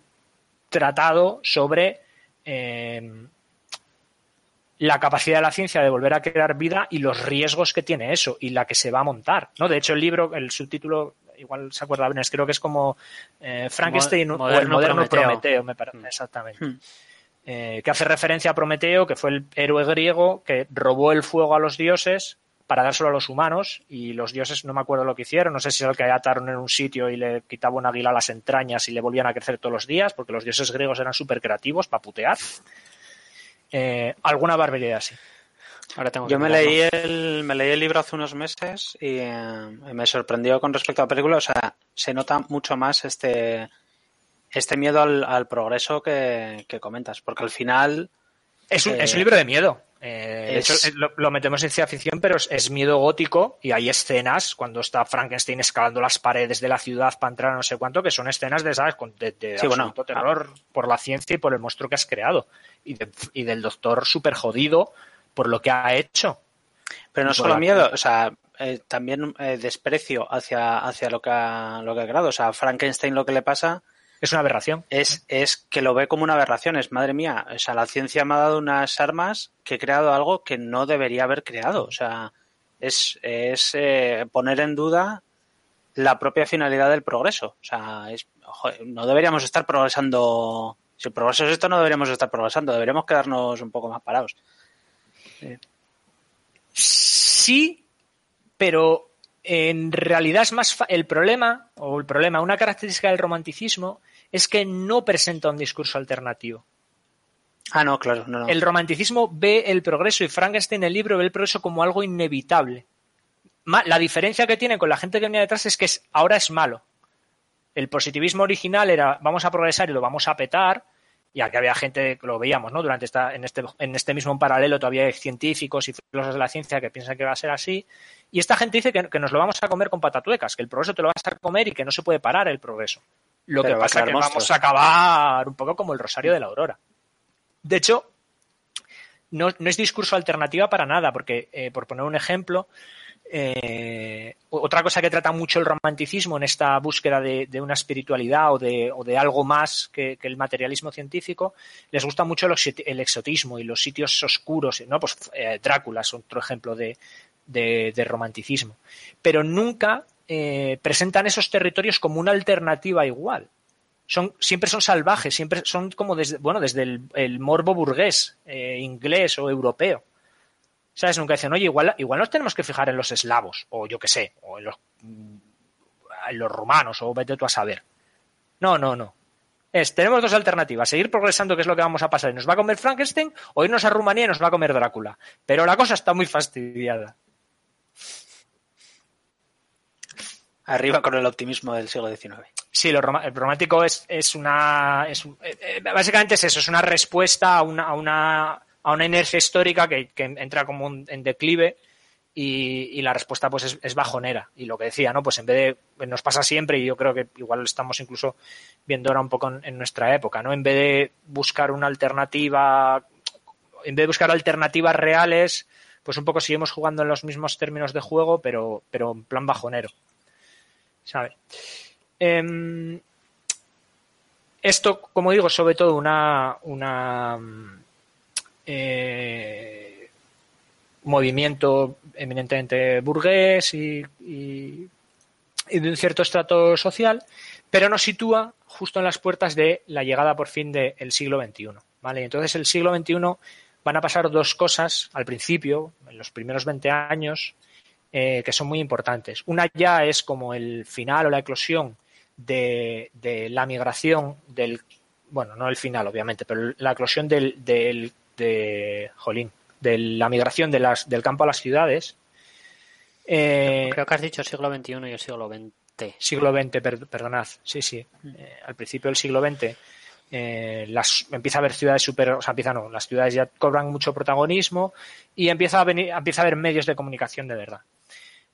Speaker 1: tratado sobre eh, la capacidad de la ciencia de volver a crear vida y los riesgos que tiene eso y la que se va a montar. ¿no? De hecho, el libro, el subtítulo, igual se acuerda bien, creo que es como Frankenstein o el moderno Prometeo, me parece. Mm. Exactamente. Hmm. Eh, que hace referencia a Prometeo, que fue el héroe griego que robó el fuego a los dioses para dárselo a los humanos y los dioses no me acuerdo lo que hicieron, no sé si es el que ataron en un sitio y le quitaba un águila a las entrañas y le volvían a crecer todos los días, porque los dioses griegos eran súper creativos para putear. Eh, alguna barbaridad así.
Speaker 3: Yo me leí, el, me leí el libro hace unos meses y eh, me sorprendió con respecto a la película. O sea, se nota mucho más este, este miedo al, progreso que, comentas, porque al final...
Speaker 1: Es un, es un eh, libro de miedo. Eh, de hecho, lo, metemos en ciencia ficción, pero es, miedo gótico y hay escenas cuando está Frankenstein escalando las paredes de la ciudad para entrar a no sé cuánto, que son escenas de, ¿sabes? De, de terror por la ciencia y por el monstruo que has creado. Y, y del doctor súper jodido por lo que ha hecho.
Speaker 3: Pero no solo miedo, o sea, eh, también desprecio hacia, hacia lo, que ha, lo que ha creado. O sea, Frankenstein lo que le pasa
Speaker 1: es una aberración.
Speaker 3: Es, es que lo ve como una aberración. Es, madre mía, o sea, la ciencia me ha dado unas armas que he creado algo que no debería haber creado. O sea, es, es eh, poner en duda la propia finalidad del progreso. O sea, es, no deberíamos estar progresando. Si el progreso es esto, no deberíamos estar progresando. Deberíamos quedarnos un poco más parados.
Speaker 1: Sí, pero en realidad es más el problema o el problema, una característica del romanticismo es que no presenta un discurso alternativo.
Speaker 3: Ah, no, claro. No,
Speaker 1: El romanticismo ve el progreso y Frankenstein en el libro ve el progreso como algo inevitable. La diferencia que tiene con la gente que venía detrás es que ahora es malo. El positivismo original era vamos a progresar y lo vamos a petar, y aquí había gente, lo veíamos, ¿no? Durante esta, en este, en este mismo paralelo todavía hay científicos y filósofos de la ciencia que piensan que va a ser así. Y esta gente dice que, que, nos lo vamos a comer con patatuecas, que el progreso te lo vas a comer y que no se puede parar el progreso. Lo que pasa es que vamos a acabar un poco como el Rosario de la Aurora. De hecho, no, es discurso alternativa para nada, porque, eh, por poner un ejemplo, eh, otra cosa que trata mucho el romanticismo en esta búsqueda de, una espiritualidad o de, algo más que, el materialismo científico, les gusta mucho el, exotismo y los sitios oscuros. ¿no? Pues eh, Drácula es otro ejemplo de, romanticismo. Pero nunca eh, presentan esos territorios como una alternativa igual. Siempre son salvajes, siempre son como desde, bueno, desde el, morbo burgués, inglés o europeo. ¿Sabes? Nunca dicen, oye, igual, igual nos tenemos que fijar en los eslavos, o yo qué sé, o en los, en los romanos, o vete tú a saber. No, no, no. Es, tenemos dos alternativas, seguir progresando, que es lo que vamos a pasar, y nos va a comer Frankenstein, o irnos a Rumanía y nos va a comer Drácula. Pero la cosa está muy fastidiada.
Speaker 3: Arriba con el optimismo del siglo XIX.
Speaker 1: Sí, lo el romántico es, es una. Es, eh, eh, básicamente es eso, es una respuesta a una, a una, a una inercia histórica que, entra como en declive y, la respuesta pues es, bajonera. Y lo que decía, ¿no? Pues en vez de. Nos pasa siempre y yo creo que igual estamos incluso viendo ahora un poco en, nuestra época, ¿no? En vez de buscar una alternativa. En vez de buscar alternativas reales, pues un poco seguimos jugando en los mismos términos de juego, pero, pero en plan bajonero. ¿sabes? Em, esto, como digo, sobre todo una, una eh, movimiento eminentemente burgués y, de un cierto estrato social, pero nos sitúa justo en las puertas de la llegada por fin del siglo XXI. ¿vale? Entonces, el siglo XXI van a pasar dos cosas al principio, en los primeros 20 años, eh, que son muy importantes. Una ya es como el final o la eclosión de, la migración del, bueno, no el final obviamente, pero la eclosión del de, jolín, de la migración de las, del campo a las ciudades.
Speaker 2: Eh, Creo que has dicho siglo XXI y el siglo XX.
Speaker 1: Siglo XX, perdonad, sí, sí. Eh, al principio del siglo XX eh, las, empieza a haber ciudades super, o sea, empieza no, las ciudades ya cobran mucho protagonismo y empieza a, venir, empieza a haber medios de comunicación de verdad.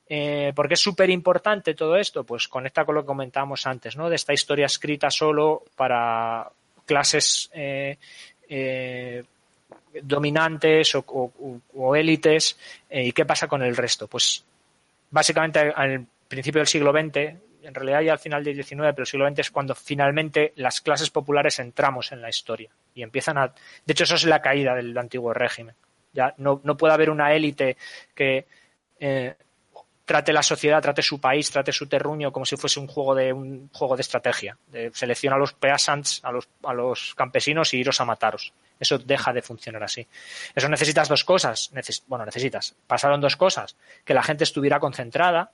Speaker 1: Eh, ¿Por qué es súper importante todo esto? Pues conecta con lo que comentábamos antes, ¿no? De esta historia escrita solo para clases eh, eh, dominantes o, élites. ¿Y qué pasa con el resto? Pues básicamente al principio del siglo XX en realidad ya al final del XIX, pero el siglo XX es cuando finalmente las clases populares entramos en la historia y empiezan a... De hecho, eso es la caída del antiguo régimen. Ya no, no puede haber una élite que eh, trate la sociedad, trate su país, trate su terruño como si fuese un juego de un juego de estrategia. Selecciona a los peasants, a los, a los campesinos y iros a mataros. Eso deja de funcionar así. Eso necesitas dos cosas. bueno, necesitas. Pasaron dos cosas. Que la gente estuviera concentrada,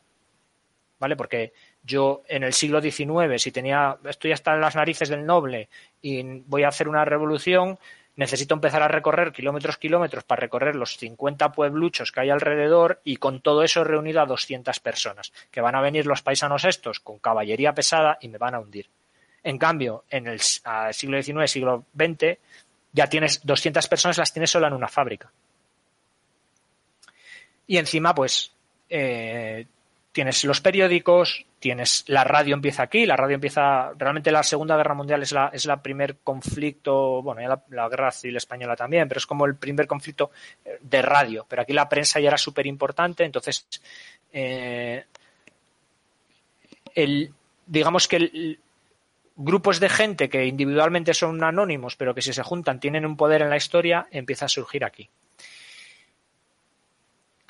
Speaker 1: ¿vale? Porque yo en el siglo XIX, si tenía, estoy hasta en las narices del noble y voy a hacer una revolución, necesito empezar a recorrer kilómetros, kilómetros para recorrer los 50 puebluchos que hay alrededor y con todo eso reunido a 200 personas, que van a venir los paisanos estos con caballería pesada y me van a hundir. En cambio, en el siglo XIX, siglo XX, ya tienes 200 personas, las tienes solo en una fábrica. Y encima, pues, eh, tienes los periódicos, tienes la radio empieza aquí, la radio empieza, realmente la Segunda Guerra Mundial es la, es primer conflicto, bueno, ya la, Guerra Civil Española también, pero es como el primer conflicto eh, de radio, pero aquí la prensa ya era súper importante, entonces, eh, el, digamos que grupos de gente que individualmente son anónimos, pero que si se juntan tienen un poder en la historia, empieza a surgir aquí.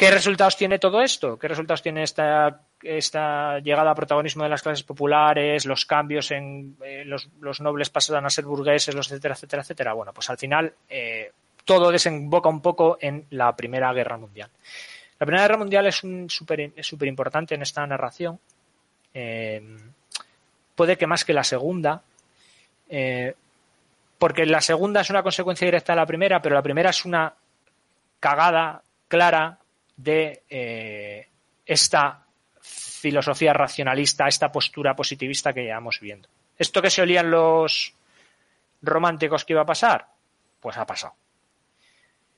Speaker 1: ¿Qué resultados tiene todo esto? ¿Qué resultados tiene esta, llegada a protagonismo de las clases populares, los cambios en eh, los, nobles pasan a ser burgueses, los etcétera, etcétera, etcétera? Bueno, pues al final eh, todo desemboca un poco en la Primera Guerra Mundial. La Primera Guerra Mundial es súper importante en esta narración. Eh, puede que más que la Segunda, porque la Segunda es una consecuencia directa de la Primera, pero la Primera es una cagada clara de eh, esta filosofía racionalista, esta postura positivista que llevamos viendo. ¿Esto que se olían los románticos que iba a pasar? Pues ha pasado.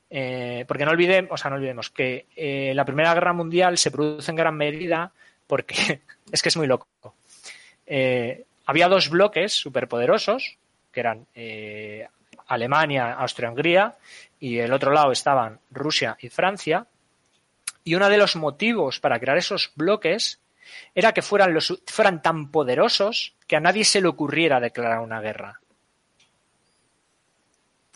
Speaker 1: Eh, porque no olvidemos, o sea, no olvidemos que eh, la Primera Guerra Mundial se produce en gran medida porque es que es muy loco. había dos bloques superpoderosos, que eran Alemania, Austria-Hungría, y el otro lado estaban Rusia y Francia, y uno de los motivos para crear esos bloques era que fueran, los, fueran tan poderosos que a nadie se le ocurriera declarar una guerra.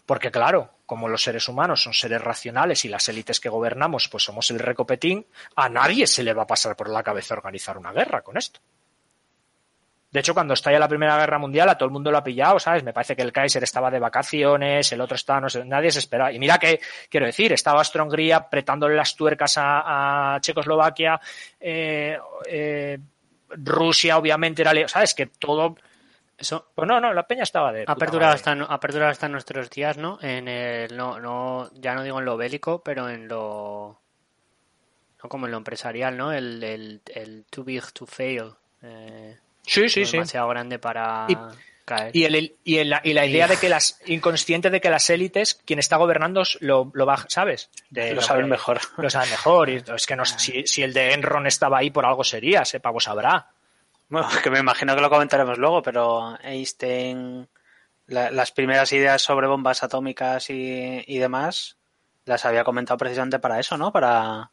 Speaker 1: Porque claro, como los seres humanos son seres racionales y las élites que gobernamos pues somos el recopetín, a nadie se le va a pasar por la cabeza organizar una guerra con esto. De hecho, cuando estalla la Primera Guerra Mundial, a todo el mundo lo ha pillado, ¿sabes? Me parece que el Kaiser estaba de vacaciones, el otro estaba, no sé, nadie se esperaba. Y mira que, quiero decir, estaba Austria-Hungría apretándole las tuercas a, Checoslovaquia, eh, eh, Rusia, obviamente, era, ¿sabes? Que todo. Eso. Pues no, no, la peña estaba de.
Speaker 2: Apertura hasta, apertura hasta nuestros días, ¿no? En el, no, no, ya no digo en lo bélico, pero en lo. No como en lo empresarial, ¿no? El, el, el too big to fail. Eh,
Speaker 1: Sí, sí, sí.
Speaker 2: Demasiado grande para caer.
Speaker 1: Y, el, y, la, y la idea de que las, inconsciente de que las élites, quien está gobernando, lo, lo va, ¿sabes?
Speaker 3: lo saben mejor.
Speaker 1: Lo saben mejor. Y es que no, si, si el de Enron estaba ahí por algo sería, ese pavo sabrá.
Speaker 3: Bueno, que me imagino que lo comentaremos luego, pero Einstein, las primeras ideas sobre bombas atómicas y, y demás, las había comentado precisamente para eso, ¿no? Para,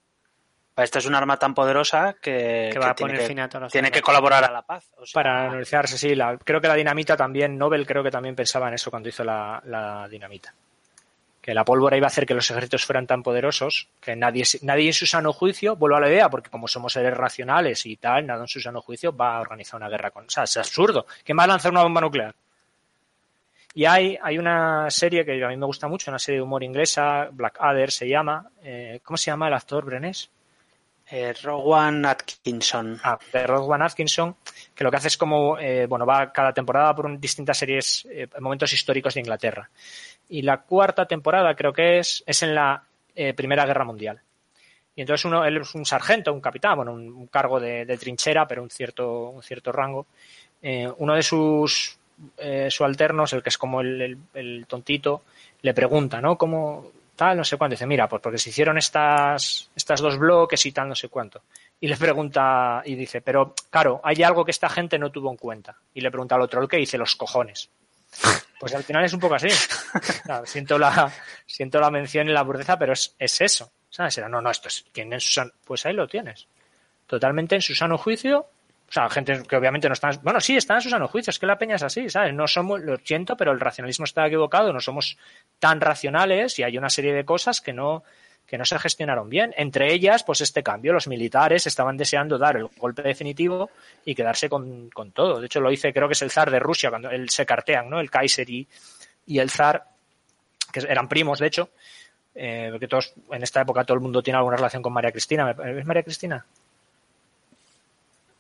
Speaker 3: esto es un arma tan poderosa que,
Speaker 2: va a poner fin a
Speaker 3: tiene que colaborar a la paz.
Speaker 1: para anunciarse, sí. creo que la dinamita también, Nobel creo que también pensaba en eso cuando hizo la, dinamita. que la pólvora iba a hacer que los ejércitos fueran tan poderosos que nadie, nadie en su sano juicio, vuelvo a la idea, porque como somos seres racionales y tal, nada en su sano juicio va a organizar una guerra con... O sea, es absurdo. ¿Quién va a lanzar una bomba nuclear? Y hay, hay una serie que a mí me gusta mucho, una serie de humor inglesa, Black Adder se llama. Eh, ¿Cómo se llama el actor, Brenes?
Speaker 3: Eh, Rowan Atkinson.
Speaker 1: Ah, de Rowan Atkinson, que lo que hace es como, eh, bueno, va cada temporada por distintas series, eh, momentos históricos de Inglaterra. Y la cuarta temporada creo que es, es en la eh, Primera Guerra Mundial. Y entonces uno, él es un sargento, un capitán, bueno, un, un cargo de, de, trinchera, pero un cierto, un cierto rango. Eh, uno de sus eh, subalternos, el que es como el, el, el, tontito, le pregunta, ¿no? ¿Cómo tal? No sé cuánto. Dice, mira, pues porque se hicieron estas, estas dos bloques y tal, no sé cuánto. Y le pregunta, y dice, pero claro, hay algo que esta gente no tuvo en cuenta. Y le pregunta al otro, ¿el que dice? Los cojones. Pues al final es un poco así. Claro, siento, la, siento la mención y la burdeza, pero es, es eso. ¿Sabes? Era, no, no, esto es quien en su sano, pues ahí lo tienes. Totalmente en su sano juicio. O sea, gente que obviamente no está, bueno, sí, está en su sano juicio, es que la peña es así, ¿sabes? No somos, lo siento, pero el racionalismo está equivocado, no somos tan racionales y hay una serie de cosas que no, que no se gestionaron bien. Entre ellas, pues este cambio, los militares estaban deseando dar el golpe definitivo y quedarse con, con todo. De hecho, lo dice, creo que es el zar de Rusia, cuando él se cartean, ¿no? El Kaiser y, y el zar, que eran primos, de hecho, eh, porque todos, en esta época todo el mundo tiene alguna relación con María Cristina. ¿Es María Cristina?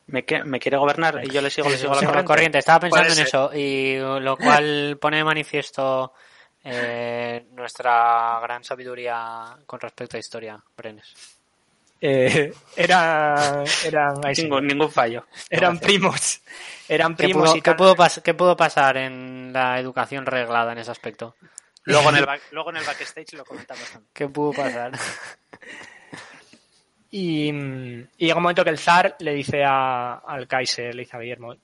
Speaker 3: Me, que, me, quiere gobernar y yo le sigo, le sigo la corriente.
Speaker 2: corriente. Estaba pensando en eso y lo cual pone de manifiesto eh, nuestra gran sabiduría con respecto a historia, Brenes.
Speaker 1: Eh, era, eran
Speaker 3: ningún, ningún, fallo.
Speaker 1: Eran primos. Eran primos.
Speaker 2: ¿Qué pudo, ¿qué, pudo pas ¿Qué pudo pasar en la educación reglada en ese aspecto?
Speaker 3: Luego en el, back, luego en el backstage lo comentamos también.
Speaker 2: ¿Qué pudo pasar?
Speaker 1: Y, llega un momento que el zar le dice a, al Kaiser, le dice a Guillermo,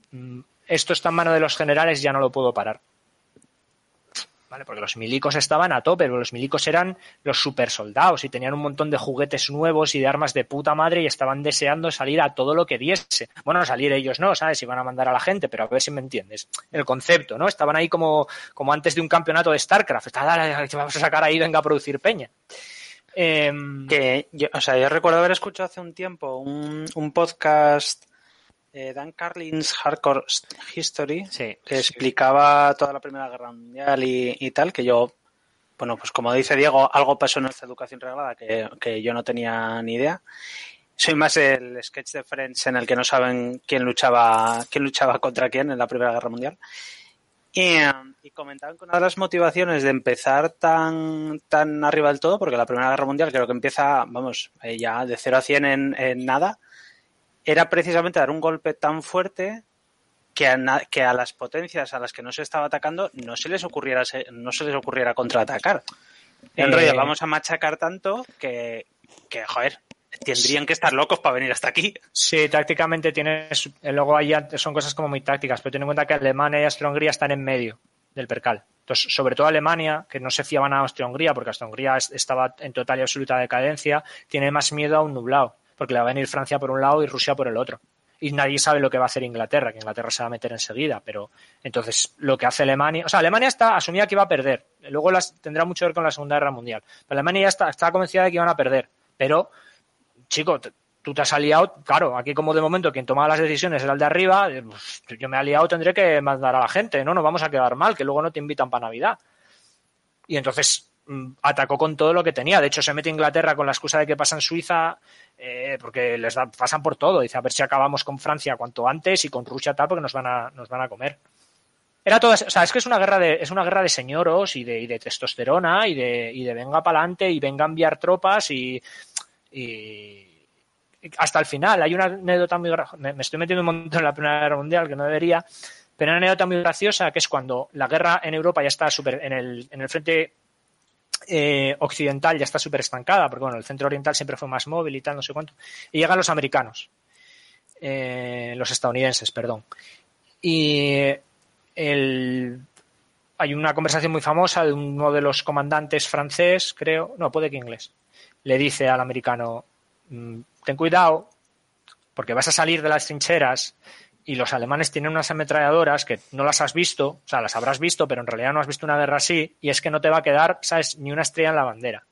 Speaker 1: esto está en mano de los generales, ya no lo puedo parar. ¿Vale? Porque los milicos estaban a tope, pero los milicos eran los super soldados y tenían un montón de juguetes nuevos y de armas de puta madre y estaban deseando salir a todo lo que diese. Bueno, salir ellos no, ¿sabes? Iban a mandar a la gente, pero a ver si me entiendes. El concepto, ¿no? Estaban ahí como, como antes de un campeonato de StarCraft. Vamos a sacar ahí, venga a producir peña.
Speaker 3: Eh, que yo, o sea, yo recuerdo haber escuchado hace un tiempo un, un podcast eh, Dan Carlin's Hardcore History
Speaker 2: sí,
Speaker 3: que explicaba toda la Primera Guerra Mundial y, y, tal, que yo, bueno, pues como dice Diego, algo pasó en esta educación reglada que, que yo no tenía ni idea. Soy más el sketch de Friends en el que no saben quién luchaba, quién luchaba contra quién en la Primera Guerra Mundial. Y, y, comentaban que una de las motivaciones de empezar tan, tan arriba del todo, porque la Primera Guerra Mundial creo que empieza, vamos, eh, ya de 0 a 100 en, en, nada, era precisamente dar un golpe tan fuerte que a, que a, las potencias a las que no se estaba atacando no se les ocurriera, no se les ocurriera contraatacar. En eh... rollo, vamos a machacar tanto que, que, joder, tendrían que estar locos para venir hasta aquí.
Speaker 1: Sí, tácticamente tienes, luego allá son cosas como muy tácticas, pero ten en cuenta que Alemania y Austria-Hungría están en medio del percal. Entonces, sobre todo Alemania, que no se fiaban a Austria-Hungría, porque Austria-Hungría estaba en total y absoluta decadencia, tiene más miedo a un nublado, porque le va a venir Francia por un lado y Rusia por el otro. Y nadie sabe lo que va a hacer Inglaterra, que Inglaterra se va a meter enseguida, pero entonces lo que hace Alemania, o sea, Alemania está asumida que iba a perder, luego las, tendrá mucho que ver con la Segunda Guerra Mundial, pero Alemania ya está, está convencida de que iban a perder, pero chico, tú te has aliado, claro, aquí como de momento quien tomaba las decisiones era el de arriba, pues, yo me he aliado, tendré que mandar a la gente, no nos vamos a quedar mal, que luego no te invitan para Navidad. Y entonces mmm, atacó con todo lo que tenía. De hecho, se mete a Inglaterra con la excusa de que pasa en Suiza, eh, porque les da, pasan por todo. Dice, a ver si acabamos con Francia cuanto antes y con Rusia tal, porque nos van a, nos van a comer. Era todo, o sea, es que es una guerra de, es una guerra de señoros y de, y de testosterona y de, y de venga para adelante y venga a enviar tropas y, y hasta el final. Hay una anécdota muy me, me estoy metiendo un montón en la Primera Guerra Mundial que no debería, pero una anécdota muy graciosa que es cuando la guerra en Europa ya está súper en el, en el frente eh, occidental ya está súper estancada, porque bueno, el centro oriental siempre fue más móvil y tal, no sé cuánto, y llegan los americanos, eh, los estadounidenses, perdón, y el, hay una conversación muy famosa de uno de los comandantes francés, creo, no, puede que inglés, le dice al americano, ten cuidado, porque vas a salir de las trincheras y los alemanes tienen unas ametralladoras que no las has visto, o sea, las habrás visto, pero en realidad no has visto una guerra así, y es que no te va a quedar, ¿sabes?, ni una estrella en la bandera.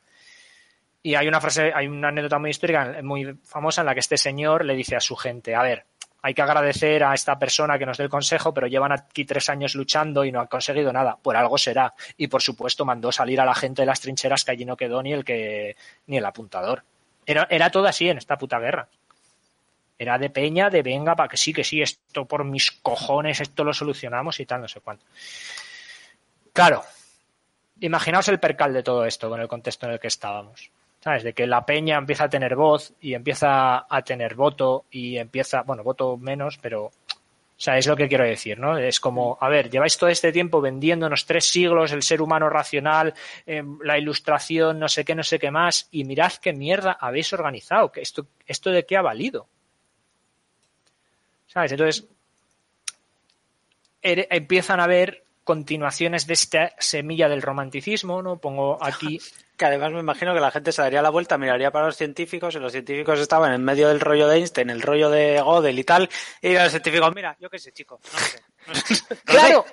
Speaker 1: Y hay una frase, hay una anécdota muy histórica, muy famosa, en la que este señor le dice a su gente, a ver, hay que agradecer a esta persona que nos dé el consejo, pero llevan aquí tres años luchando y no han conseguido nada. Por algo será. Y por supuesto mandó salir a la gente de las trincheras que allí no quedó ni el que ni el apuntador. Era, era todo así en esta puta guerra. Era de peña, de venga, para que sí, que sí, esto por mis cojones, esto lo solucionamos y tal, no sé cuánto. Claro, imaginaos el percal de todo esto con el contexto en el que estábamos. ¿Sabes? De que la peña empieza a tener voz y empieza a tener voto y empieza, bueno, voto menos, pero o sea, es lo que quiero decir, ¿no? Es como, a ver, lleváis todo este tiempo vendiéndonos tres siglos el ser humano racional, eh, la ilustración, no sé qué, no sé qué más, y mirad qué mierda habéis organizado, que esto, esto de qué ha valido. ¿Sabes? Entonces, empiezan a haber continuaciones de esta semilla del romanticismo, ¿no? Pongo aquí
Speaker 3: que además me imagino que la gente se daría la vuelta, miraría para los científicos y los científicos estaban en medio del rollo de Einstein, el rollo de Gödel y tal, y los científicos, mira, yo qué sé, chico, no sé.
Speaker 1: claro,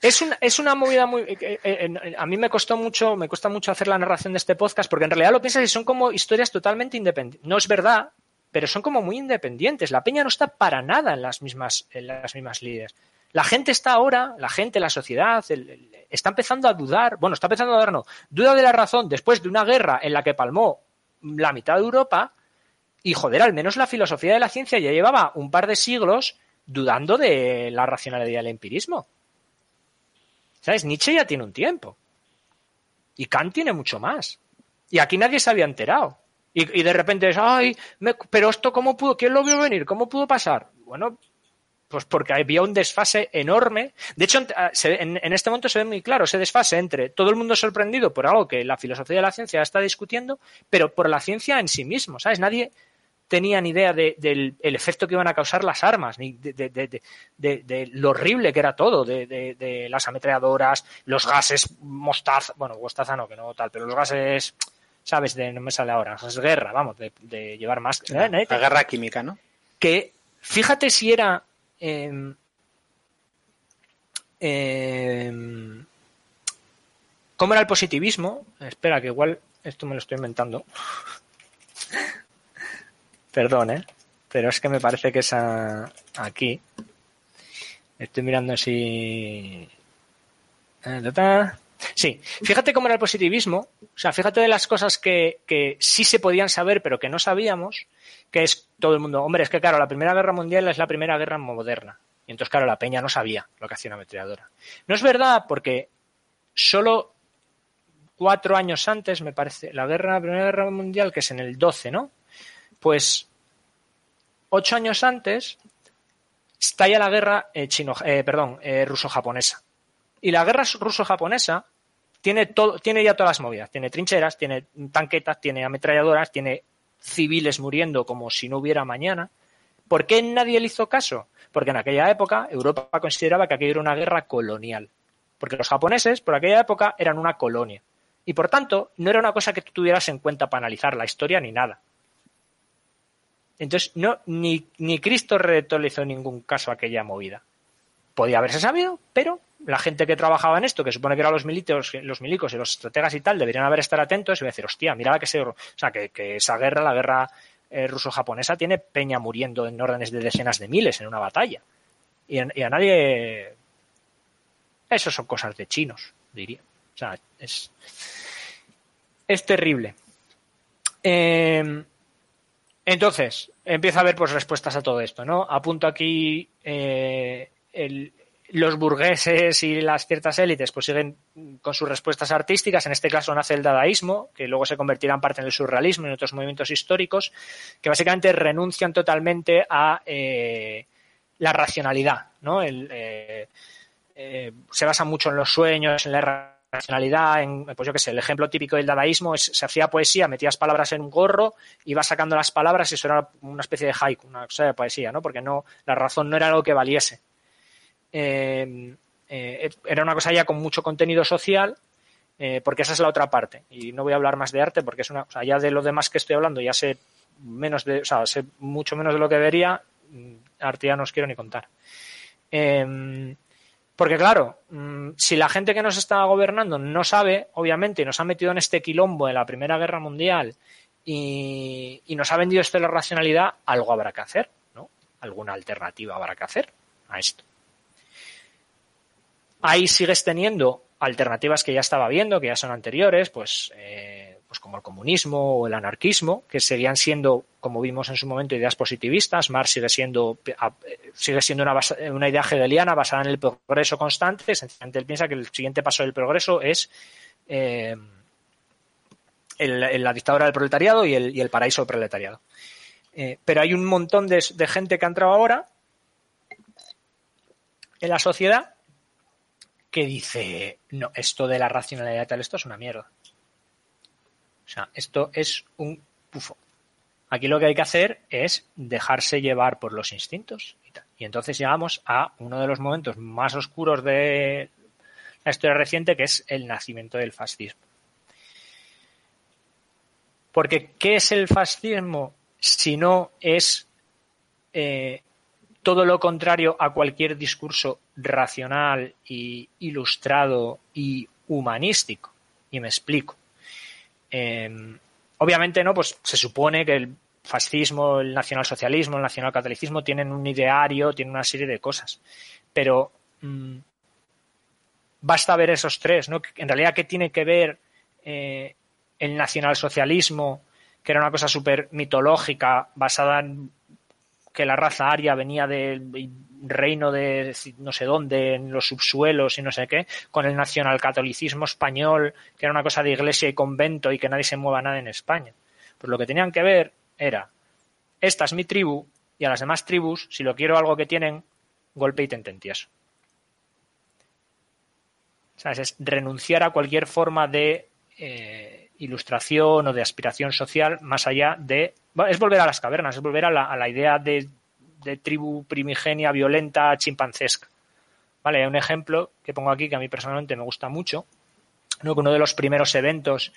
Speaker 1: es una, es una movida muy... Eh, eh, eh, a mí me costó mucho, me cuesta mucho hacer la narración de este podcast porque en realidad lo piensas y son como historias totalmente independientes. No es verdad, pero son como muy independientes. La peña no está para nada en las mismas, en las mismas líderes. La gente está ahora, la gente, la sociedad, está empezando a dudar, bueno, está empezando a dudar, no, duda de la razón después de una guerra en la que palmó la mitad de Europa y joder, al menos la filosofía de la ciencia ya llevaba un par de siglos dudando de la racionalidad del empirismo. ¿Sabes? Nietzsche ya tiene un tiempo. Y Kant tiene mucho más. Y aquí nadie se había enterado. Y, de repente es, ay, pero esto cómo pudo, ¿quién lo vio venir? ¿Cómo pudo pasar? Bueno, pues porque había un desfase enorme. De hecho, en, este momento se ve muy claro ese desfase entre todo el mundo sorprendido por algo que la filosofía de la ciencia está discutiendo, pero por la ciencia en sí mismo, ¿sabes? Nadie tenía ni idea del efecto que iban a causar las armas, ni de, lo horrible que era todo, de, las ametralladoras, los gases mostaza, bueno, mostaza no, que no tal, pero los gases, ¿sabes? De, no me sale ahora, es guerra, vamos, de, llevar más.
Speaker 3: La, la guerra química, ¿no?
Speaker 1: Que fíjate si era Em, em, ¿Cómo era el positivismo? Espera, que igual esto me lo estoy inventando. Perdón, ¿eh? Pero es que me parece que es aquí. Estoy mirando. Eh, sí, fíjate cómo era el positivismo. O sea, fíjate de las cosas que sí se podían saber, pero que no sabíamos que es todo el mundo, hombre, es que claro, la Primera Guerra Mundial es la primera guerra moderna. Y entonces, claro, la peña no sabía lo que hacía una ametralladora. No es verdad porque solo cuatro años antes, me parece, la guerra, la Primera Guerra Mundial, que es en el 12, ¿no? Pues ocho años antes estalla la guerra eh, chino, eh, perdón, eh, ruso-japonesa. Y la guerra ruso-japonesa tiene todo, tiene ya todas las movidas. Tiene trincheras, tiene tanquetas, tiene ametralladoras, tiene civiles muriendo como si no hubiera mañana. ¿Por qué nadie le hizo caso? Porque en aquella época Europa consideraba que aquello era una guerra colonial. Porque los japoneses, por aquella época, eran una colonia. Y por tanto, no era una cosa que tú tuvieras en cuenta para analizar la historia ni nada. Entonces, no, ni, ni Cristo hizo ningún caso a aquella movida. Podía haberse sabido, pero la gente que trabajaba en esto, que supone que eran los militos, los milicos y los estrategas y tal, deberían haber estar atentos y decir, hostia, mira que se, o sea, que, esa guerra, la guerra eh, ruso-japonesa, tiene peña muriendo en órdenes de decenas de miles en una batalla. Y, a nadie, eso son cosas de chinos, diría. O sea, es, es terrible. Em, entonces, empieza a haber pues respuestas a todo esto, ¿no? Apunto aquí eh, el, los burgueses y las ciertas élites pues siguen con sus respuestas artísticas. En este caso nace el dadaísmo, que luego se convertirá en parte en el surrealismo y en otros movimientos históricos, que básicamente renuncian totalmente a eh, la racionalidad. ¿no? Eh, eh, se basa mucho en los sueños, en la racionalidad, en, pues yo qué sé, el ejemplo típico del dadaísmo es se hacía poesía, metías palabras en un gorro, ibas sacando las palabras y eso era una especie de haiku, una cosa de poesía, ¿no? Porque no, la razón no era algo que valiese. Em, eh, era una cosa ya con mucho contenido social, eh, porque esa es la otra parte. Y no voy a hablar más de arte porque es una, o ya de lo demás que estoy hablando ya sé menos de, o sea, sé mucho menos de lo que debería. Arte ya no os quiero ni contar. Em, porque claro, mm, si la gente que nos está gobernando no sabe, obviamente, nos ha metido en este quilombo en la Primera Guerra Mundial y, nos ha vendido esto de la racionalidad, algo habrá que hacer, ¿no? Alguna alternativa habrá que hacer a esto. Ahí sigues teniendo alternativas que ya estaba viendo, que ya son anteriores, pues eh, pues como el comunismo o el anarquismo, que seguían siendo, como vimos en su momento, ideas positivistas. Marx sigue siendo, sigue siendo una, una idea hegeliana basada en el progreso constante. Sencillamente él piensa que el siguiente paso del progreso es eh, la dictadura del proletariado y el, paraíso del proletariado. Eh, pero hay un montón de gente que ha entrado ahora en la sociedad que dice, no, esto de la racionalidad y tal, esto es una mierda. O sea, esto es un pufo. Aquí lo que hay que hacer es dejarse llevar por los instintos. Y, entonces llegamos a uno de los momentos más oscuros de la historia reciente, que es el nacimiento del fascismo. Porque, ¿qué es el fascismo si no es eh, todo lo contrario a cualquier discurso racional y ilustrado y humanístico? Y me explico. Em, obviamente, ¿no? Pues se supone que el fascismo, el nacionalsocialismo, el nacionalcatolicismo tienen un ideario, tienen una serie de cosas. Pero mm, basta ver esos tres, ¿no? En realidad, ¿qué tiene que ver eh, el nacionalsocialismo, que era una cosa súper mitológica, basada en que la raza aria venía del reino de no sé dónde, en los subsuelos y no sé qué, con el nacionalcatolicismo español, que era una cosa de iglesia y convento y que nadie se mueva nada en España. Pues lo que tenían que ver era, esta es mi tribu y a las demás tribus, si lo quiero algo que tienen, golpe y tententieso. ¿Sabes? Es renunciar a cualquier forma de eh, ilustración o de aspiración social más allá de... Es volver a las cavernas, es volver a la, idea de de tribu primigenia, violenta, chimpancesca. Vale, un ejemplo que pongo aquí que a mí personalmente me gusta mucho, ¿no? uno de los primeros eventos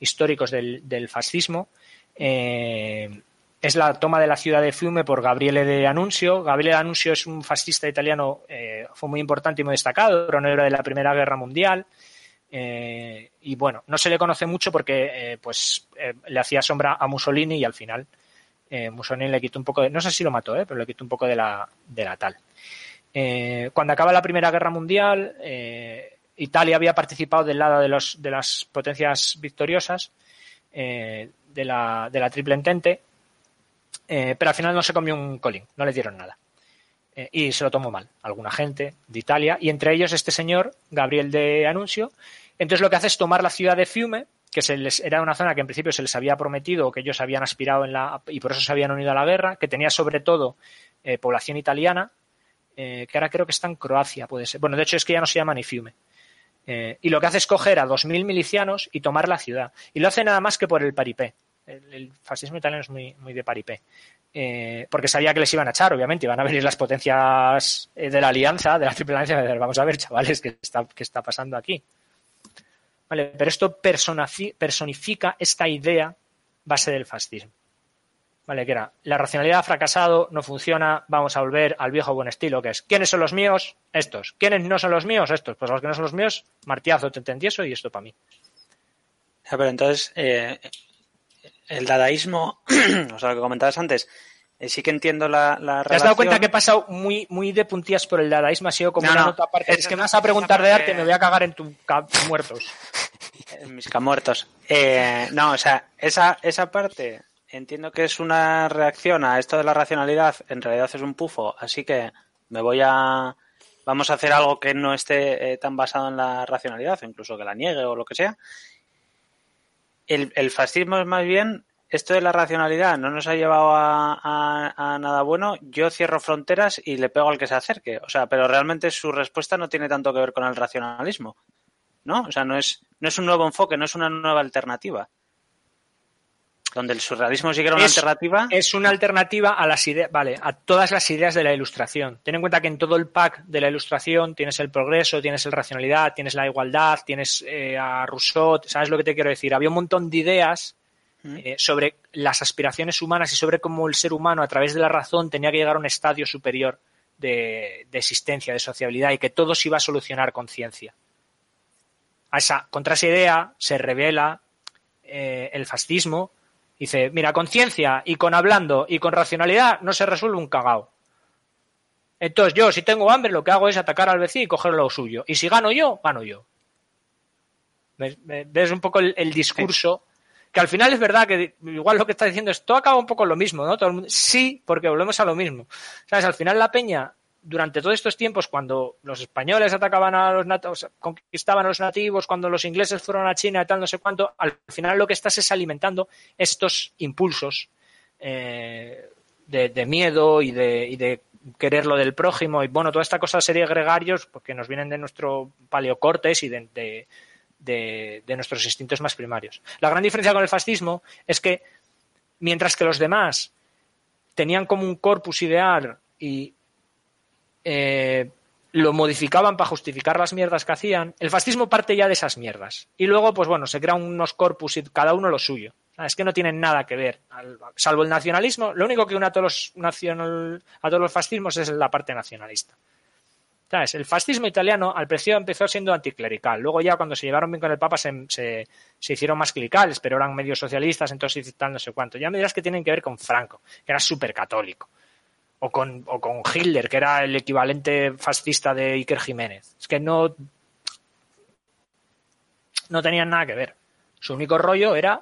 Speaker 1: históricos del, fascismo eh, es la toma de la ciudad de Fiume por Gabriele de. Gabriele de es un fascista italiano, eh, fue muy importante y muy destacado, era de la Primera Guerra Mundial. Eh, y bueno, no se le conoce mucho porque pues le hacía sombra a Mussolini y al final eh, Mussolini le quitó un poco de, no sé si lo mató, eh, pero le quitó un poco de la, de la tal. Eh, cuando acaba la Primera Guerra Mundial, eh, Italia había participado del lado de, los, de las potencias victoriosas de, la, de la Triple Entente, pero al final no se comió un colín, no le dieron nada. Y se lo tomó mal alguna gente de Italia, y entre ellos este señor, Gabriel de Anuncio. Entonces lo que hace es tomar la ciudad de Fiume, que se les, era una zona que en principio se les había prometido, que ellos habían aspirado en la, y por eso se habían unido a la guerra, que tenía sobre todo eh, población italiana, eh, que ahora creo que está en Croacia, puede ser. Bueno, de hecho es que ya no se llama ni Fiume. Eh, y lo que hace es coger a 2.000 milicianos y tomar la ciudad. Y lo hace nada más que por el paripé. El, fascismo italiano es muy, muy de paripé. Porque sabía que les iban a echar, obviamente, iban a venir las potencias de la alianza, de la triple alianza, vamos a ver, chavales, ¿qué está, qué está pasando aquí? Pero esto personifica esta idea base del fascismo. ¿Vale? Que era, la racionalidad ha fracasado, no funciona, vamos a volver al viejo buen estilo, que es, ¿quiénes son los míos? Estos. ¿Quiénes no son los míos? Estos. Pues los que no son los míos, martiazo, te entendieso y esto para mí.
Speaker 3: pero entonces, eh, el dadaísmo, o sea, lo que comentabas antes, eh, sí que entiendo la, la
Speaker 1: ¿Te has dado cuenta que he pasado muy, muy de puntillas por el dadaísmo? Ha sido como una nota aparte. Es que me vas a preguntar de arte, me voy a cagar en tus muertos.
Speaker 3: en mis camuertos. Eh, no, o sea, esa, esa parte entiendo que es una reacción a esto de la racionalidad. En realidad es un pufo, así que me voy a. Vamos a hacer algo que no esté eh, tan basado en la racionalidad, incluso que la niegue o lo que sea. El, el fascismo es más bien esto de la racionalidad no nos ha llevado a, nada bueno, yo cierro fronteras y le pego al que se acerque. O sea, pero realmente su respuesta no tiene tanto que ver con el racionalismo. ¿No? O sea, no es, no es un nuevo enfoque, no es una nueva alternativa. Donde el surrealismo sí que era una alternativa.
Speaker 1: Es una alternativa a las ideas, vale, a todas las ideas de la ilustración. Ten en cuenta que en todo el pack de la ilustración tienes el progreso, tienes el racionalidad, tienes la igualdad, tienes eh, a Rousseau, ¿sabes lo que te quiero decir? Había un montón de ideas eh, sobre las aspiraciones humanas y sobre cómo el ser humano a través de la razón tenía que llegar a un estadio superior de, existencia, de sociabilidad y que todo se iba a solucionar con ciencia. A esa, contra esa idea se revela eh, el fascismo. Dice, mira, con ciencia y con hablando y con racionalidad no se resuelve un cagao. Entonces yo, si tengo hambre, lo que hago es atacar al vecino y coger lo suyo. Y si gano yo, gano yo. ¿Ves, un poco el, discurso? Que al final es verdad que igual lo que está diciendo es todo acaba un poco lo mismo, ¿no? Todo sí, porque volvemos a lo mismo. ¿Sabes? Al final la peña, durante todos estos tiempos, cuando los españoles atacaban a los nativos, conquistaban a los nativos, cuando los ingleses fueron a China y tal, no sé cuánto, al final lo que estás es alimentando estos impulsos eh, de, miedo y de, querer lo del prójimo y bueno, toda esta cosa sería gregarios porque nos vienen de nuestro paleocortes y de, nuestros instintos más primarios. La gran diferencia con el fascismo es que mientras que los demás tenían como un corpus ideal y eh, lo modificaban para justificar las mierdas que hacían, el fascismo parte ya de esas mierdas. Y luego, pues bueno, se crean unos corpus y cada uno lo suyo. Es que no tienen nada que ver. Salvo el nacionalismo, lo único que une a todos los, a todos los fascismos es la parte nacionalista. El fascismo italiano al principio empezó siendo anticlerical. Luego ya cuando se llevaron bien con el Papa se, se, hicieron más clericales, pero eran medio socialistas, entonces tal no sé cuánto. Ya me dirás que tienen que ver con Franco, que era súper católico. O con, o con Hitler, que era el equivalente fascista de Iker Jiménez. Es que no, no tenían nada que ver. Su único rollo era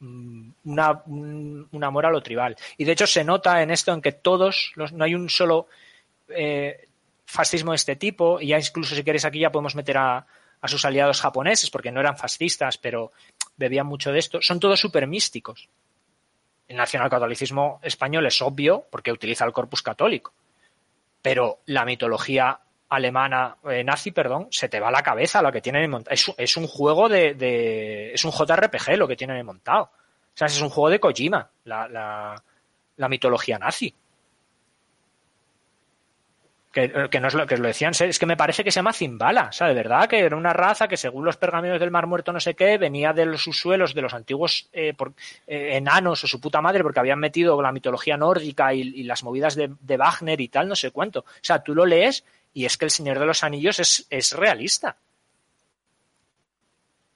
Speaker 1: mm, una, un, amor a lo tribal. Y de hecho se nota en esto en que todos, no hay un solo eh, fascismo de este tipo, y ya incluso si queréis aquí ya podemos meter a, sus aliados japoneses, porque no eran fascistas, pero bebían mucho de esto, son todos súper místicos. El nacionalcatolicismo español es obvio porque utiliza el corpus católico, pero la mitología alemana, eh, nazi, perdón, se te va a la cabeza lo que tienen montado. Es, es, un juego de, es un JRPG lo que tienen montado. O sea, es un juego de Kojima, la, la mitología nazi que, no es lo que lo decían, es que me parece que se llama Zimbala, o sea, de verdad que era una raza que según los pergaminos del Mar Muerto no sé qué, venía de los subsuelos de los antiguos eh, eh, enanos o su puta madre porque habían metido la mitología nórdica y, las movidas de, Wagner y tal, no sé cuánto. O sea, tú lo lees y es que el Señor de los Anillos es, es realista.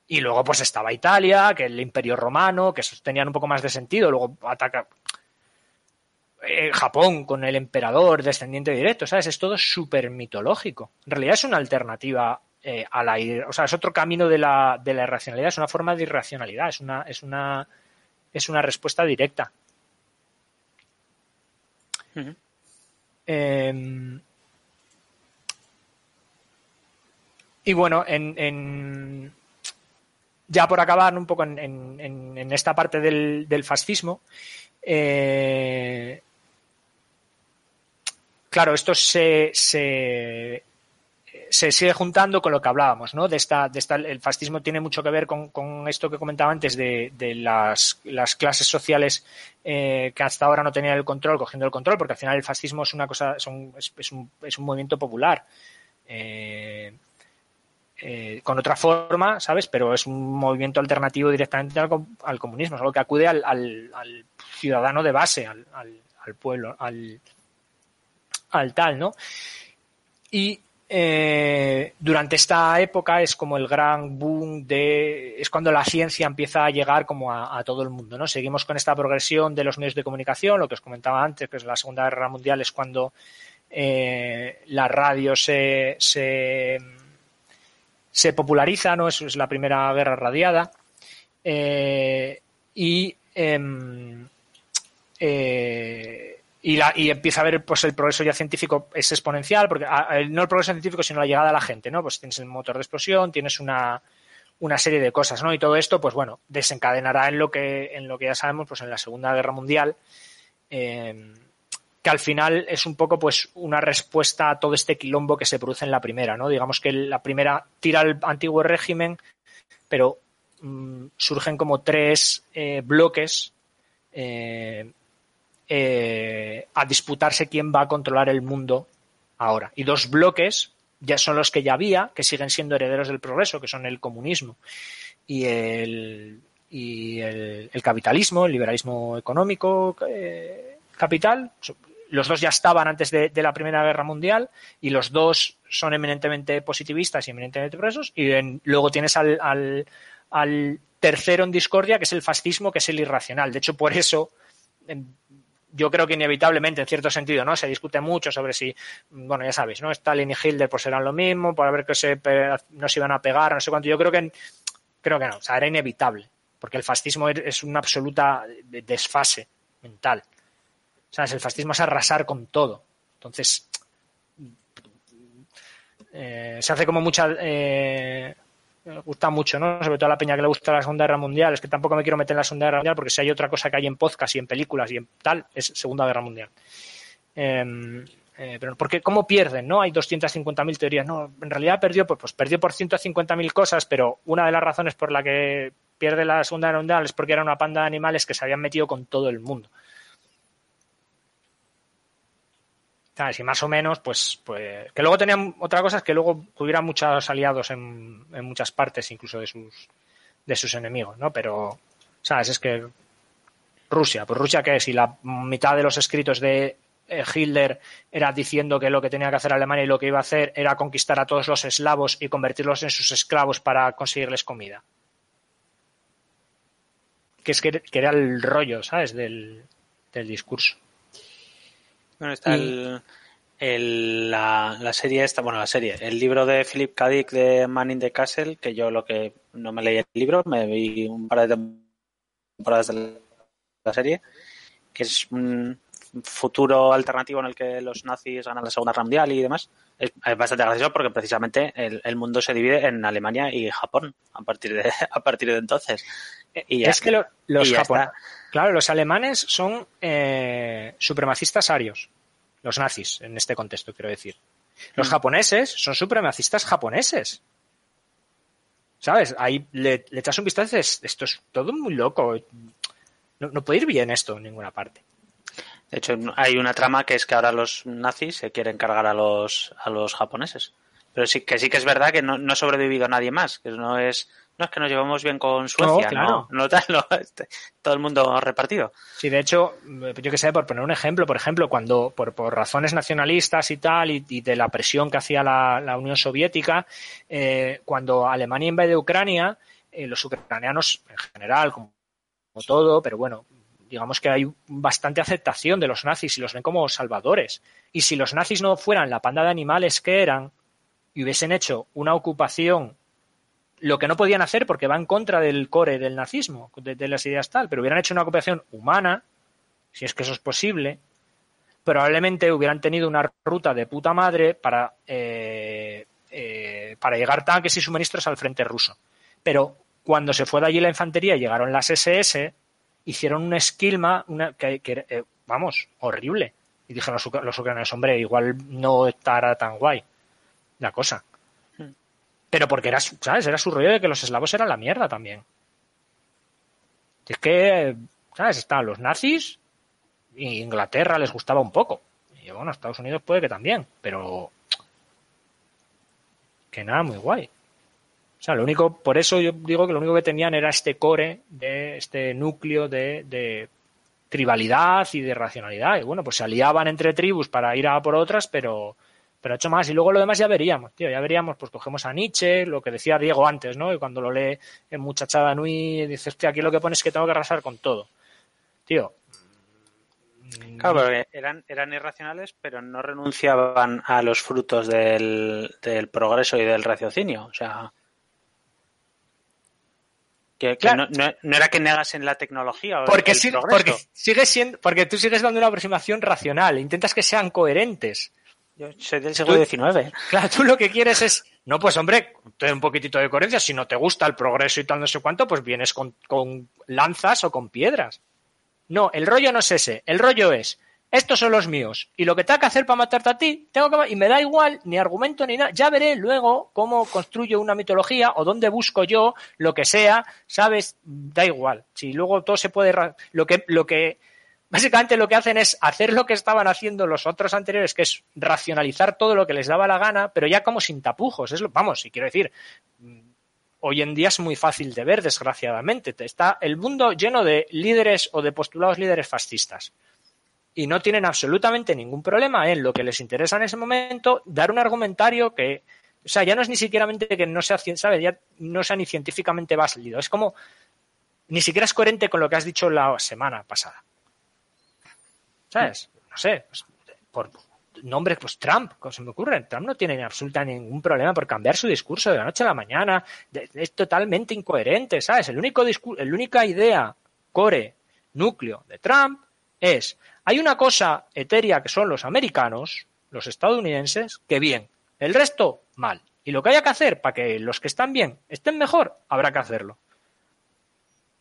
Speaker 1: Y luego pues estaba Italia, que el Imperio Romano, que tenían un poco más de sentido, luego ataca, eh, Japón con el emperador descendiente directo, ¿sabes? Es todo súper mitológico. En realidad es una alternativa eh, a la... O sea, es otro camino de la, de la irracionalidad, es una forma de irracionalidad, es una, es una, es una respuesta directa. Em, y bueno, en, ya por acabar un poco en, en esta parte del, del fascismo, eh, claro, esto se, se, sigue juntando con lo que hablábamos, ¿no? De esta, de esta, el fascismo tiene mucho que ver con, esto que comentaba antes de, las, clases sociales eh, que hasta ahora no tenían el control, cogiendo el control, porque al final el fascismo es una cosa, es, un, es, un, es un movimiento popular. Eh, eh, con otra forma, ¿sabes? Pero es un movimiento alternativo directamente al, comunismo, es algo que acude al, al ciudadano de base, al, pueblo, al, al tal, ¿no? Y eh, durante esta época es como el gran boom de es cuando la ciencia empieza a llegar como a, todo el mundo no seguimos con esta progresión de los medios de comunicación lo que os comentaba antes que es la segunda guerra mundial es cuando eh, la radio se, se, populariza no es, es la primera guerra radiada. Eh, y em, y, la, y empieza a ver pues el progreso ya científico es exponencial, porque no el progreso científico, sino la llegada a la gente, ¿no? Pues tienes el motor de explosión, tienes una, una serie de cosas, ¿no? Y todo esto, pues bueno, desencadenará en lo que, en lo que ya sabemos, pues en la Segunda Guerra Mundial, eh, que al final es un poco pues una respuesta a todo este quilombo que se produce en la primera, ¿no? Digamos que la primera tira al antiguo régimen, pero mm, surgen como tres eh, bloques eh, eh, a disputarse quién va a controlar el mundo ahora. Y dos bloques ya son los que ya había, que siguen siendo herederos del progreso, que son el comunismo y el, y el, capitalismo, el liberalismo económico eh, capital. Los dos ya estaban antes de, la Primera Guerra Mundial y los dos son eminentemente positivistas y eminentemente progresos. Y luego tienes al, al, al tercero en discordia, que es el fascismo, que es el irracional. De hecho, por eso yo creo que inevitablemente, en cierto sentido, ¿no? Se discute mucho sobre si, bueno, ya sabéis, ¿no? Stalin y Hitler pues serán lo mismo, por ver que se, no se iban a pegar, no sé cuánto. Yo creo que, creo que no, o sea, era inevitable, porque el fascismo es una absoluta desfase mental. O sea, el fascismo es arrasar con todo. Entonces, eh, se hace como mucha, eh, me gusta mucho, ¿no? Sobre todo a la peña que le gusta la Segunda Guerra Mundial. Es que tampoco me quiero meter en la Segunda Guerra Mundial porque si hay otra cosa que hay en podcast y en películas y en tal, es Segunda Guerra Mundial. Em, eh, pero porque cómo pierden, ¿no? Hay 250.000 teorías. No, en realidad perdió, pues, pues perdió por 150.000 cosas, pero una de las razones por la que pierde la Segunda Guerra Mundial es porque era una panda de animales que se habían metido con todo el mundo. Y más o menos, pues, pues, que luego tenían otra cosa es que luego tuvieran muchos aliados en, en, muchas partes, incluso de sus, de sus enemigos, ¿no? Pero, ¿sabes? Es que Rusia, pues Rusia que si la mitad de los escritos de eh, Hitler era diciendo que lo que tenía que hacer Alemania y lo que iba a hacer era conquistar a todos los eslavos y convertirlos en sus esclavos para conseguirles comida. Que es que, era el rollo, ¿sabes? Del, del discurso.
Speaker 3: Bueno, está el, la, serie esta, bueno, la serie, el libro de Philip K. Dick de Man in the Castle, que yo lo que no me leí el libro, me vi un par de temporadas de la serie, que es un futuro alternativo en el que los nazis ganan la Segunda Guerra Mundial y demás. Es, bastante gracioso porque precisamente el, mundo se divide en Alemania y Japón a partir de, a partir de entonces.
Speaker 1: Y es que los japoneses Claro, los alemanes son eh, supremacistas arios, los nazis en este contexto, quiero decir. Los mm. japoneses son supremacistas japoneses. ¿Sabes? Ahí le, echas un vistazo y dices, esto es todo muy loco. No, puede ir bien esto en ninguna parte.
Speaker 3: De hecho, hay una trama que es que ahora los nazis se quieren cargar a los, a los japoneses. Pero sí que sí que es verdad que no, no ha sobrevivido nadie más, que no es no es que nos llevamos bien con Suecia, no, no, este, todo el mundo repartido.
Speaker 1: Sí, de hecho, yo que sé, por poner un ejemplo, por ejemplo, cuando por, por razones nacionalistas y tal, y, de la presión que hacía la, Unión Soviética, eh, cuando Alemania invade Ucrania, eh, los ucranianos en general, como, todo, pero bueno, digamos que hay bastante aceptación de los nazis y los ven como salvadores. Y si los nazis no fueran la panda de animales que eran y hubiesen hecho una ocupación lo que no podían hacer porque va en contra del core del nazismo, de, las ideas tal, pero hubieran hecho una ocupación humana, si es que eso es posible, probablemente hubieran tenido una ruta de puta madre para, eh, eh, para llegar tanques y suministros al frente ruso. Pero cuando se fue de allí la infantería llegaron las SS, hicieron un esquilma una, que, eh, vamos, horrible. Y dijeron los, los ucranianos, hombre, igual no estará tan guay la cosa. Pero porque era, ¿sabes? Era su rollo de que los eslavos eran la mierda también. Es que, ¿sabes? Estaban los nazis y Inglaterra les gustaba un poco. Y bueno, Estados Unidos puede que también, pero que nada, muy guay. O sea, lo único, por eso yo digo que lo único que tenían era este core, de este núcleo de, de tribalidad y de racionalidad. Y bueno, pues se aliaban entre tribus para ir a por otras, pero, pero ha hecho más. Y luego lo demás ya veríamos, tío, ya veríamos, pues cogemos a Nietzsche, lo que decía Diego antes, ¿no? Y cuando lo lee en Muchachada Nui, dices, tío, aquí lo que pones es que tengo que arrasar con todo. Tío.
Speaker 3: Claro, pero eran, eran irracionales, pero no renunciaban a los frutos del, del progreso y del raciocinio. O sea. Que, no, no, era que negas en la tecnología. O
Speaker 1: porque, porque, sigues siendo, porque tú sigues dando una aproximación racional, intentas que sean coherentes.
Speaker 3: Yo soy del siglo XIX.
Speaker 1: Claro, tú lo que quieres es, no, pues hombre, ten un poquitito de coherencia. Si no te gusta el progreso y tal, no sé cuánto, pues vienes con, lanzas o con piedras. No, el rollo no es ese. El rollo es, estos son los míos. Y lo que tengo que hacer para matarte a ti, tengo que. Y me da igual, ni argumento ni nada. Ya veré luego cómo construyo una mitología o dónde busco yo, lo que sea, ¿sabes? Da igual. Si luego todo se puede. Lo que, lo que Básicamente lo que hacen es hacer lo que estaban haciendo los otros anteriores, que es racionalizar todo lo que les daba la gana, pero ya como sin tapujos. Es lo, vamos, y quiero decir, hoy en día es muy fácil de ver, desgraciadamente. Está el mundo lleno de líderes o de postulados líderes fascistas. Y no tienen absolutamente ningún problema en lo que les interesa en ese momento dar un argumentario que, o sea, ya no es ni siquiera que no sea. Ya no sea ni científicamente válido. Es como, ni siquiera es coherente con lo que has dicho la semana pasada. ¿Sabes? No sé, pues, por, nombres, pues Trump, como se me ocurre, Trump no tiene absolutamente ningún problema por cambiar su discurso de la noche a la mañana, es totalmente incoherente, ¿sabes? El único la única idea, core, núcleo de Trump es, hay una cosa etérea que son los americanos, los estadounidenses, que bien, el resto mal. Y lo que haya que hacer para que los que están bien estén mejor, habrá que hacerlo.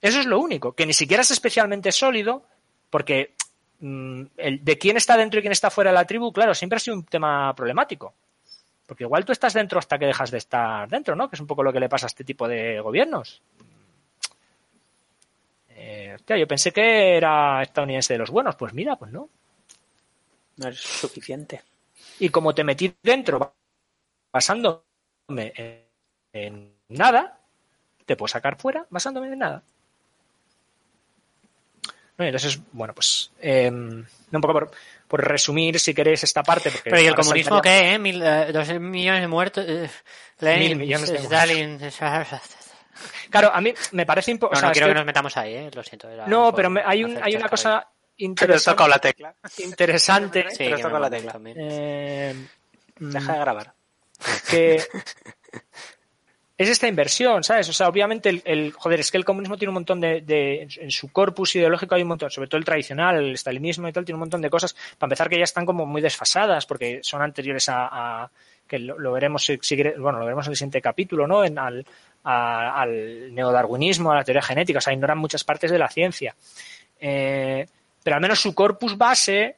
Speaker 1: Eso es lo único, que ni siquiera es especialmente sólido, porque el, de quién está dentro y quién está fuera de la tribu, claro, siempre ha sido un tema problemático. Porque igual tú estás dentro hasta que dejas de estar dentro, ¿no? Que es un poco lo que le pasa a este tipo de gobiernos. Eh, yo pensé que era estadounidense de los buenos. Pues mira, pues no.
Speaker 3: No es suficiente.
Speaker 1: Y como te metí dentro basándome en, en nada, te puedo sacar fuera basándome en nada. Entonces, bueno, pues eh, un poco por, resumir, si queréis, esta parte. Porque
Speaker 2: Pero ¿y el comunismo qué, eh? Mil, eh, dos millones de muertos. Eh,
Speaker 1: Mil millones de Stalin. Claro, a mí me parece
Speaker 2: importante. No, quiero que nos metamos ahí, ¿eh? lo siento.
Speaker 1: No, pero hay, un, hay una cosa interesante.
Speaker 3: la tecla.
Speaker 1: Interesante.
Speaker 3: Sí, pero toca la tecla. Eh, Deja de grabar.
Speaker 1: Que es esta inversión, ¿sabes? O sea, obviamente el, joder, es que el comunismo tiene un montón de, en su corpus ideológico hay un montón, sobre todo el tradicional, el stalinismo y tal, tiene un montón de cosas, para empezar que ya están como muy desfasadas, porque son anteriores a, que lo, veremos si, bueno, lo veremos en el siguiente capítulo, ¿no? En, al, al neodarwinismo, a la teoría genética, o sea, ignoran muchas partes de la ciencia. Eh, pero al menos su corpus base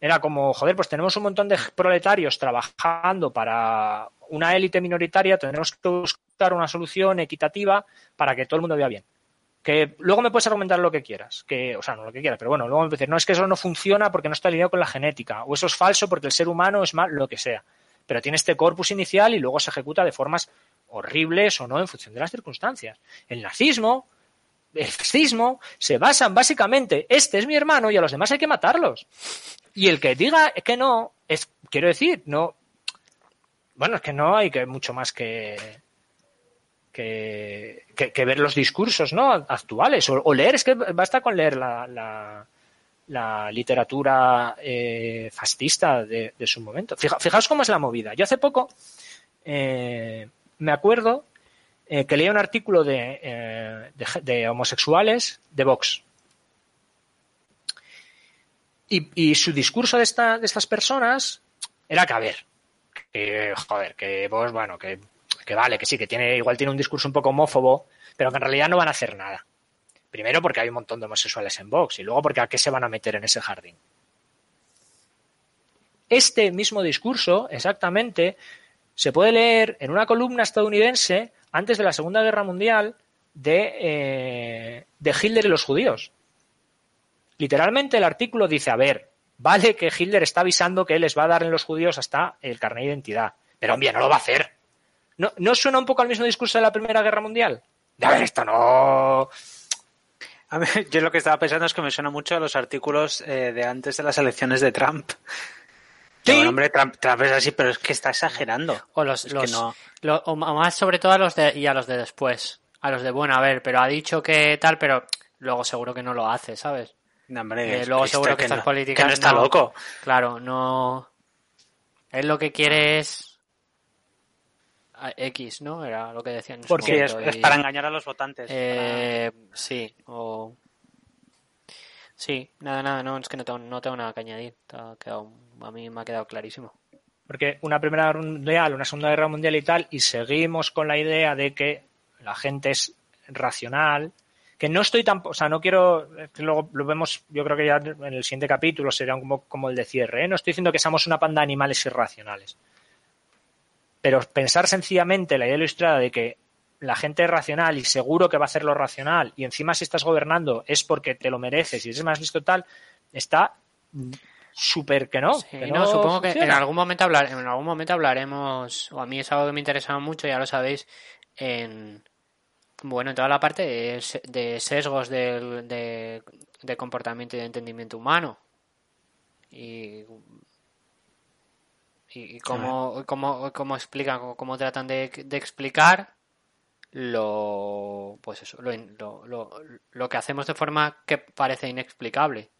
Speaker 1: era como, joder, pues tenemos un montón de proletarios trabajando para una élite minoritaria, tenemos que buscar una solución equitativa para que todo el mundo vea bien. Que luego me puedes argumentar lo que quieras, que, o sea, no lo que quieras, pero bueno, luego me puedes decir, no es que eso no funciona porque no está alineado con la genética, o eso es falso porque el ser humano es mal, lo que sea. Pero tiene este corpus inicial y luego se ejecuta de formas horribles o no en función de las circunstancias. El nazismo, el fascismo, se basan básicamente, este es mi hermano y a los demás hay que matarlos. Y el que diga que no, es, quiero decir, no, bueno, es que no hay que mucho más que, que, ver los discursos ¿no? actuales o, leer, es que basta con leer la, la, literatura eh, fascista de, su momento. fijaos cómo es la movida. Yo hace poco eh, me acuerdo eh, que leía un artículo de, de, homosexuales de Vox. Y, su discurso de, esta, de estas personas era que, a ver, que, joder, que vos, bueno, que, vale, que sí, que tiene, igual tiene un discurso un poco homófobo, pero que en realidad no van a hacer nada. Primero porque hay un montón de homosexuales en Vox y luego porque a qué se van a meter en ese jardín. Este mismo discurso, exactamente, se puede leer en una columna estadounidense antes de la Segunda Guerra Mundial de, eh, de Hitler y los judíos. Literalmente el artículo dice, a ver, Vale que Hitler está avisando que les va a dar en los judíos hasta el carnet de identidad. Pero, hombre, no lo va a hacer. ¿No, ¿No suena un poco al mismo discurso de la Primera Guerra Mundial? A ver, esto no...
Speaker 3: A ver, yo lo que estaba pensando es que me suena mucho a los artículos eh, de antes de las elecciones de Trump.
Speaker 1: Sí.
Speaker 3: hombre, Trump, es así, pero es que está exagerando.
Speaker 2: O los, o más sobre todo a los de y a los de después. A los de bueno, a ver, pero ha dicho que tal, pero luego seguro que no lo hace, ¿sabes?
Speaker 3: Eh,
Speaker 2: luego seguro que, estas políticas.
Speaker 3: no está loco.
Speaker 2: Claro, no. Él lo que quiere es. X, ¿no? Era lo que decían.
Speaker 3: Porque es, para engañar a los votantes.
Speaker 2: Eh, sí, o. Sí, nada, nada, no, es que no tengo, no tengo nada que añadir. a mí me ha quedado clarísimo.
Speaker 1: Porque una primera guerra mundial, una segunda guerra mundial y tal, y seguimos con la idea de que la gente es racional, que no estoy tan, o sea, no quiero, luego lo vemos, yo creo que ya en el siguiente capítulo será como, como el de cierre, ¿eh? no estoy diciendo que seamos una panda de animales irracionales, pero pensar sencillamente la idea ilustrada de que la gente es racional y seguro que va a hacer lo racional y encima si estás gobernando es porque te lo mereces y es más listo tal, está súper que no.
Speaker 2: no, supongo que en algún momento hablar, en algún momento hablaremos, o a mí es algo que me interesa mucho, ya lo sabéis, en, bueno, en toda la parte de, sesgos de, de, comportamiento y de entendimiento humano. Y, y cómo, cómo, cómo explican, cómo, tratan de, explicar lo pues eso, lo, lo, lo, que hacemos de forma que parece inexplicable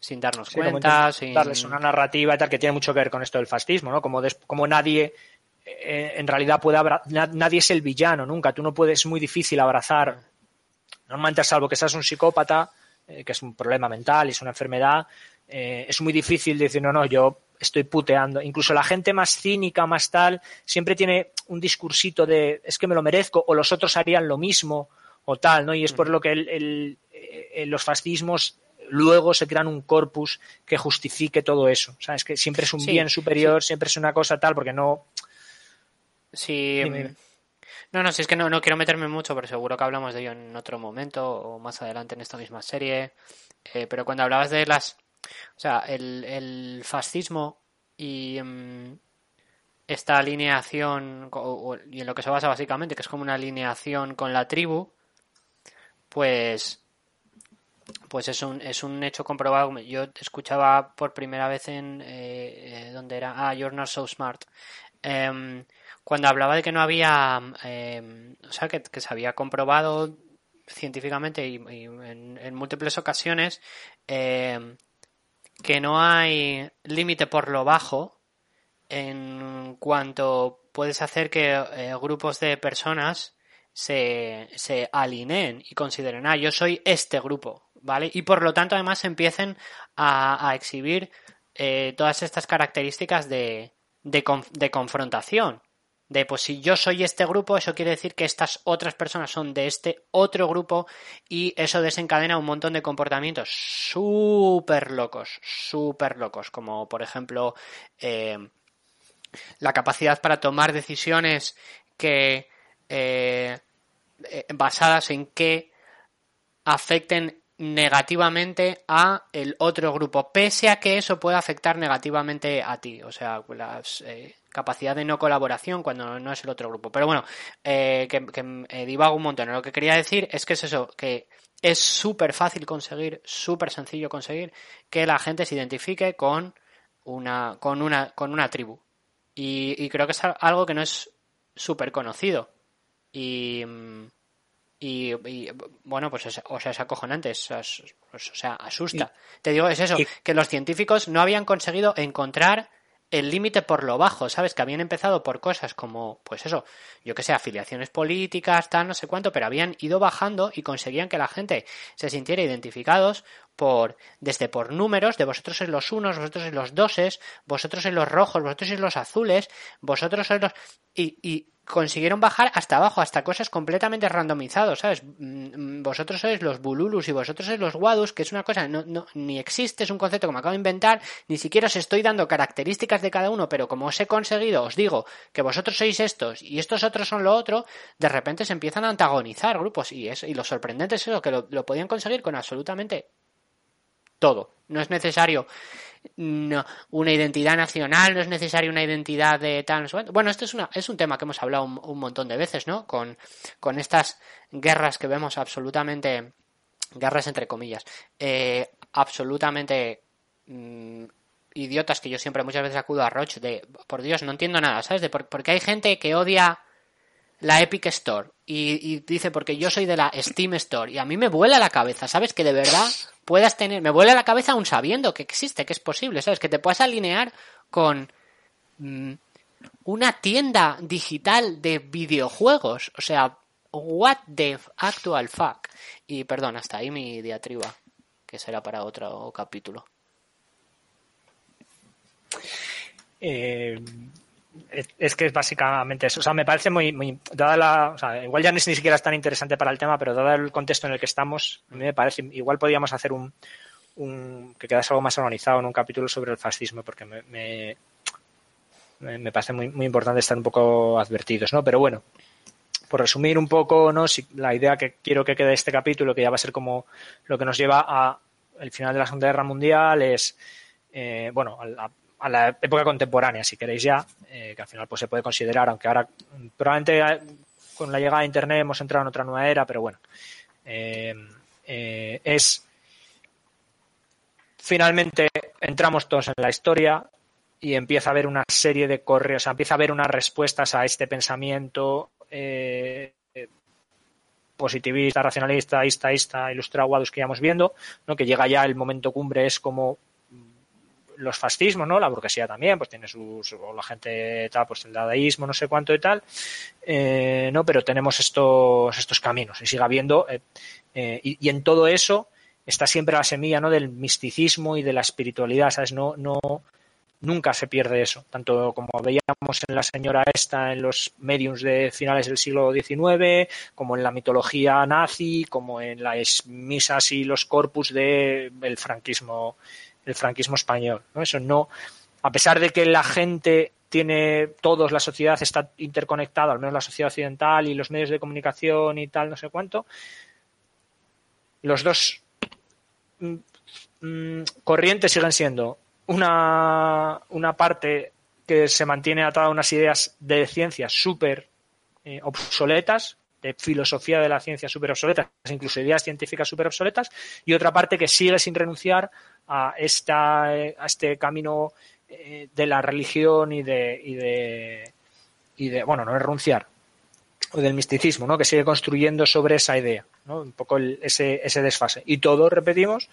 Speaker 2: sin darnos cuenta, sin
Speaker 1: darles una narrativa y tal que tiene mucho que ver con esto del fascismo, ¿no? Como, como nadie en realidad puede nadie es el villano nunca, tú no puedes, es muy difícil abrazar, normalmente salvo que seas un psicópata, eh, que es un problema mental y es una enfermedad, eh, es muy difícil decir, no, no, yo estoy puteando. Incluso la gente más cínica, más tal, siempre tiene un discursito de es que me lo merezco o los otros harían lo mismo o tal, ¿no? Y es por lo que el, los fascismos luego se crean un corpus que justifique todo eso. O sea, es que siempre es un bien superior, siempre es una cosa tal, porque no.
Speaker 2: Sí. No, no, si es que no, no quiero meterme mucho, pero seguro que hablamos de ello en otro momento o más adelante en esta misma serie. Eh, pero cuando hablabas de las. O sea, el, fascismo y mm, esta alineación, y en lo que se basa básicamente, que es como una alineación con la tribu, pues pues es un, es un hecho comprobado. Yo escuchaba por primera vez en. Eh, eh donde era? Ah, You're Not So Smart. Em, cuando hablaba de que no había. Em, o sea, que, se había comprobado científicamente y, en, múltiples ocasiones em, que no hay límite por lo bajo en cuanto puedes hacer que eh, grupos de personas se, se alineen y consideren, ah, yo soy este grupo, ¿vale? Y por lo tanto, además, empiecen a, exhibir eh, todas estas características de, de, de, confrontación. De, pues si yo soy este grupo, eso quiere decir que estas otras personas son de este otro grupo y eso desencadena un montón de comportamientos súper locos, súper locos, como por ejemplo eh, la capacidad para tomar decisiones que eh, basadas en que afecten negativamente a el otro grupo, pese a que eso pueda afectar negativamente a ti, o sea, la eh, capacidad de no colaboración cuando no es el otro grupo. Pero bueno, eh, que, que eh, divago un montón. Lo que quería decir es que es eso, que es súper fácil conseguir, súper sencillo conseguir que la gente se identifique con una, con una, con una tribu. Y, y creo que es algo que no es súper conocido. Y, y, bueno, pues o sea, es acojonante, es, o sea, asusta. Te digo, es eso, que los científicos no habían conseguido encontrar el límite por lo bajo, ¿sabes? Que habían empezado por cosas como, pues eso, yo que sé, afiliaciones políticas, tal, no sé cuánto, pero habían ido bajando y conseguían que la gente se sintiera identificados por, desde por números, de vosotros sois los unos, vosotros sois los doses, vosotros sois los rojos, vosotros sois los azules, vosotros sois los... Y, y consiguieron bajar hasta abajo, hasta cosas completamente randomizadas, ¿sabes? Mm, mm, vosotros sois los bululus y vosotros sois los wadus, que es una cosa, no, no, ni existe, es un concepto que me acabo de inventar, ni siquiera os estoy dando características de cada uno, pero como os he conseguido, os digo que vosotros sois estos y estos otros son lo otro, de repente se empiezan a antagonizar grupos y, eso, y lo sorprendente es eso, que lo, lo podían conseguir con absolutamente todo. No es necesario no, una identidad nacional, no es necesaria una identidad de tal. Bueno, esto es, una, es un tema que hemos hablado un, montón de veces, ¿no? Con, con, estas guerras que vemos absolutamente, guerras entre comillas, eh, absolutamente mm, idiotas que yo siempre muchas veces acudo a Roche de, por Dios, no entiendo nada, ¿sabes? De por, porque hay gente que odia la Epic Store y, dice porque yo soy de la Steam Store y a mí me vuela la cabeza, ¿sabes? Que de verdad puedas tener, me vuela la cabeza aún sabiendo que existe, que es posible, ¿sabes? Que te puedas alinear con mm, una tienda digital de videojuegos, o sea, what the actual fuck. Y perdón, hasta ahí mi diatriba, que será para otro capítulo.
Speaker 1: Eh, es que es básicamente eso. O sea, me parece muy, muy dada la, o sea, igual ya no es ni siquiera es tan interesante para el tema, pero dado el contexto en el que estamos, a mí me parece, igual podríamos hacer un, un que quedase algo más organizado en un capítulo sobre el fascismo, porque me, me, me parece muy, muy importante estar un poco advertidos, ¿no? Pero bueno, por resumir un poco, ¿no? Si, la idea que quiero que quede este capítulo, que ya va a ser como lo que nos lleva a el final de la Segunda Guerra Mundial, es, eh, bueno, a, a la época contemporánea, si queréis ya, eh, que al final pues se puede considerar, aunque ahora probablemente con la llegada de Internet hemos entrado en otra nueva era, pero bueno, eh, eh, es finalmente entramos todos en la historia y empieza a haber una serie de correos, empieza a haber unas respuestas a este pensamiento eh, positivista, racionalista, ista, ilustrado, que íbamos viendo, ¿no? que llega ya el momento cumbre, es como los fascismos, ¿no? La burguesía también, pues tiene sus, o la gente tal, pues el dadaísmo, no sé cuánto y tal, eh, ¿no? Pero tenemos estos, estos caminos y sigue habiendo, eh, eh, y, en todo eso está siempre la semilla, ¿no? Del misticismo y de la espiritualidad, ¿sabes? No, no, nunca se pierde eso, tanto como veíamos en la señora esta en los mediums de finales del siglo XIX, como en la mitología nazi, como en las misas y los corpus del de franquismo el franquismo español. Eso no, a pesar de que la gente tiene todos, la sociedad está interconectada, al menos la sociedad occidental y los medios de comunicación y tal, no sé cuánto, los dos mm, mm, corrientes siguen siendo una, una parte que se mantiene atada a unas ideas de ciencia súper eh, obsoletas, de filosofía de la ciencia súper obsoletas, incluso ideas científicas súper obsoletas, y otra parte que sigue sin renunciar a, esta, a este camino eh, de la religión y de, y de, y de, bueno, no renunciar, o del misticismo, ¿no? que sigue construyendo sobre esa idea, ¿no? un poco el, ese, ese desfase. Y todo, repetimos,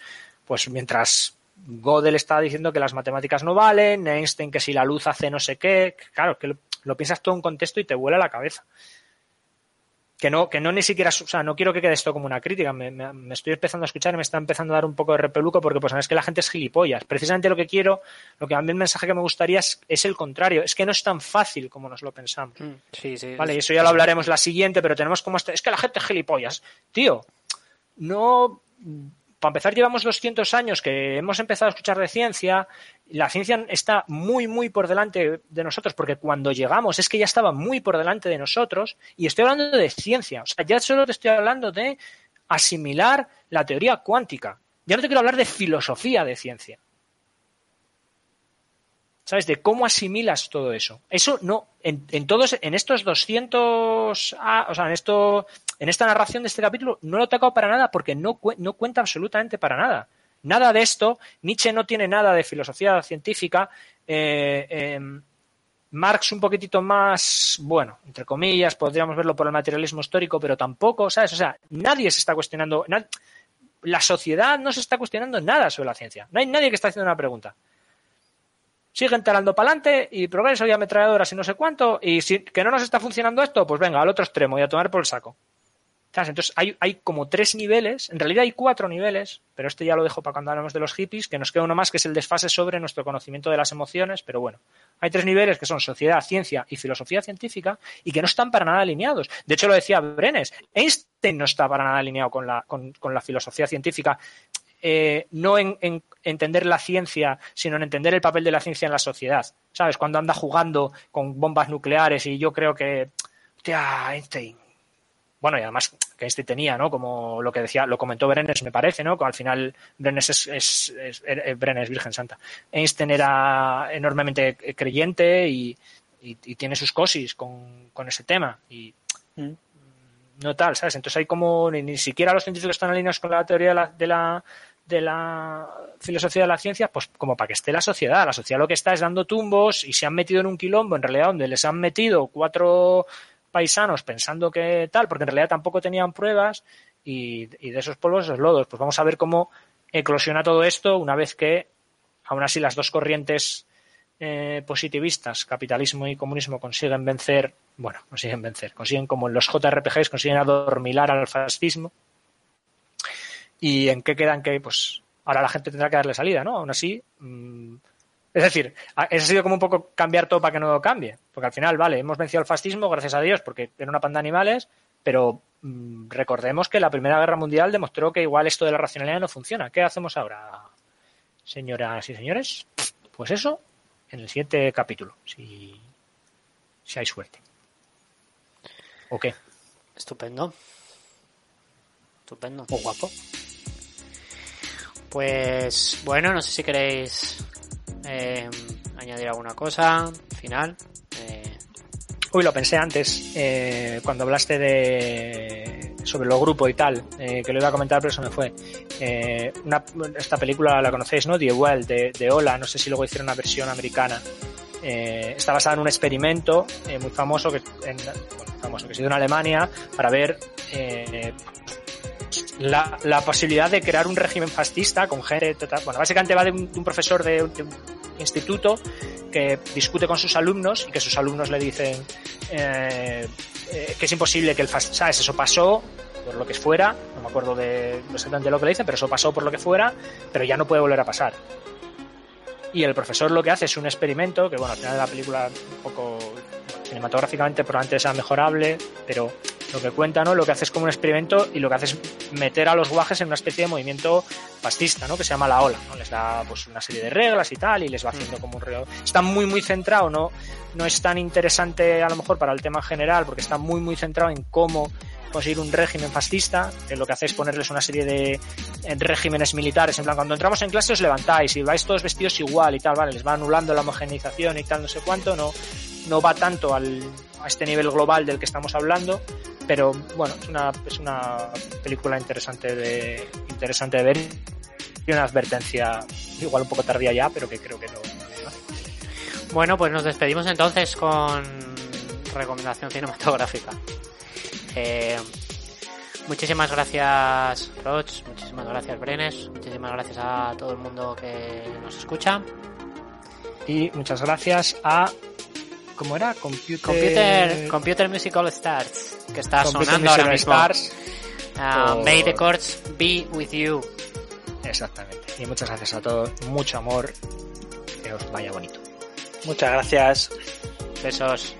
Speaker 1: pues mientras Gödel está diciendo que las matemáticas no valen, Einstein que si la luz hace no sé qué, claro, que lo, lo piensas todo en contexto y te vuela la cabeza que no, que no ni siquiera, o sea, no quiero que quede esto como una crítica, me, me, me, estoy empezando a escuchar y me está empezando a dar un poco de repeluco porque pues es que la gente es gilipollas. Precisamente lo que quiero, lo que a mí el mensaje que me gustaría es, es el contrario, es que no es tan fácil como nos lo pensamos.
Speaker 2: Mm, sí, sí.
Speaker 1: Vale, y eso ya lo hablaremos la siguiente, pero tenemos como este, es que la gente es gilipollas. Tío, no para empezar, llevamos 200 años que hemos empezado a escuchar de ciencia. La ciencia está muy, muy por delante de nosotros, porque cuando llegamos es que ya estaba muy por delante de nosotros. Y estoy hablando de ciencia. O sea, ya solo te estoy hablando de asimilar la teoría cuántica. Ya no te quiero hablar de filosofía de ciencia. ¿Sabes? De cómo asimilas todo eso. Eso no, en, todos, en estos 200, ah, o sea, en esto, en esta narración de este capítulo no lo he tocado para nada porque no, no cuenta absolutamente para nada. Nada de esto. Nietzsche no tiene nada de filosofía científica. Eh, eh, Marx un poquitito más, bueno, entre comillas, podríamos verlo por el materialismo histórico, pero tampoco, ¿sabes? O sea, nadie se está cuestionando, la sociedad no se está cuestionando nada sobre la ciencia. No hay nadie que está haciendo una pregunta. Siguen talando para adelante y progreso y ametralladoras y no sé cuánto, y si que no nos está funcionando esto, pues venga, al otro extremo y a tomar por el saco. Entonces hay, como tres niveles, en realidad hay cuatro niveles, pero este ya lo dejo para cuando hablamos de los hippies, que nos queda uno más que es el desfase sobre nuestro conocimiento de las emociones, pero bueno, hay tres niveles que son sociedad, ciencia y filosofía científica y que no están para nada alineados. De hecho lo decía Brenes, Einstein no está para nada alineado con la, con, con la filosofía científica. Eh, no en, en, entender la ciencia, sino en entender el papel de la ciencia en la sociedad. ¿Sabes? Cuando anda jugando con bombas nucleares y yo creo que, hostia, Einstein, bueno, y además que este tenía, ¿no? Como lo que decía, lo comentó Brenes, me parece, ¿no? Que al final Brenes es, es, es, es Brenes, Virgen Santa. Einstein era enormemente creyente y, y, y tiene sus cosis con, con ese tema. Y mm. no tal, ¿sabes? Entonces hay como, ni, ni, siquiera los científicos están alineados con la teoría de la, de la, de la filosofía de la ciencia, pues como para que esté la sociedad. La sociedad lo que está es dando tumbos y se han metido en un quilombo, en realidad, donde les han metido cuatro paisanos pensando que tal, porque en realidad tampoco tenían pruebas y, de esos polvos, esos lodos. Pues vamos a ver cómo eclosiona todo esto una vez que, aún así, las dos corrientes eh, positivistas, capitalismo y comunismo, consiguen vencer, bueno, consiguen vencer, consiguen como en los JRPGs, consiguen adormilar al fascismo. ¿Y en qué quedan que, pues, ahora la gente tendrá que darle salida, ¿no? Aún así, mmm, es decir, ha sido como un poco cambiar todo para que no cambie. Porque al final, vale, hemos vencido el fascismo, gracias a Dios, porque era una panda de animales, pero mmm, recordemos que la Primera Guerra Mundial demostró que igual esto de la racionalidad no funciona. ¿Qué hacemos ahora, señoras y señores? Pues eso, en el siguiente capítulo, si, si hay suerte. ¿O qué?
Speaker 2: Estupendo. Estupendo.
Speaker 1: O guapo.
Speaker 2: Pues bueno, no sé si queréis eh, añadir alguna cosa final. Eh...
Speaker 1: Uy, lo pensé antes, eh, cuando hablaste de sobre los grupos y tal, eh, que lo iba a comentar, pero eso me fue. Una, esta película la conocéis, ¿no? The Well, de, de Ola, no sé si luego hicieron una versión americana. Está basada en un experimento muy famoso que, en, bueno, famoso que se hizo en Alemania para ver la, la, posibilidad de crear un régimen fascista con gente. Total. Bueno, básicamente va de un, de un profesor de un, instituto que discute con sus alumnos y que sus alumnos le dicen eh, eh, que es imposible que el fascismo, ¿sabes? Eso pasó por lo que fuera, no me acuerdo de exactamente lo que le dicen, pero eso pasó por lo que fuera, pero ya no puede volver a pasar. Y el profesor lo que hace es un experimento, que bueno, al final de la película un poco cinematográficamente probablemente sea mejorable, pero lo que cuenta, ¿no? Lo que hace es como un experimento y lo que hace es meter a los guajes en una especie de movimiento fascista, ¿no? Que se llama la ola, ¿no? Les da pues una serie de reglas y tal y les va haciendo como un reo. Está muy muy centrado, no no es tan interesante a lo mejor para el tema general porque está muy muy centrado en cómo conseguir un régimen fascista, que lo que hace es ponerles una serie de regímenes militares, en plan, cuando entramos en clase os levantáis y vais todos vestidos igual y tal, vale, les va anulando la homogeneización y tal, no sé cuánto, no, no va tanto al, a este nivel global del que estamos hablando, pero bueno, es una, es una película interesante de, interesante de ver y una advertencia igual un poco tardía ya, pero que creo que no.
Speaker 2: Bueno, pues nos despedimos entonces con recomendación cinematográfica. Eh, muchísimas gracias, Roch, muchísimas gracias, Brenes, muchísimas gracias a todo el mundo que nos escucha.
Speaker 1: Y muchas gracias a. ¿Cómo era? Computer,
Speaker 2: Computer, Computer Musical Stars, que está Computer sonando ahora mismo. Stars. Uh, por... May the courts be with you.
Speaker 1: Exactamente. Y muchas gracias a todos. Mucho amor. Que os vaya bonito.
Speaker 3: Muchas gracias.
Speaker 2: Besos.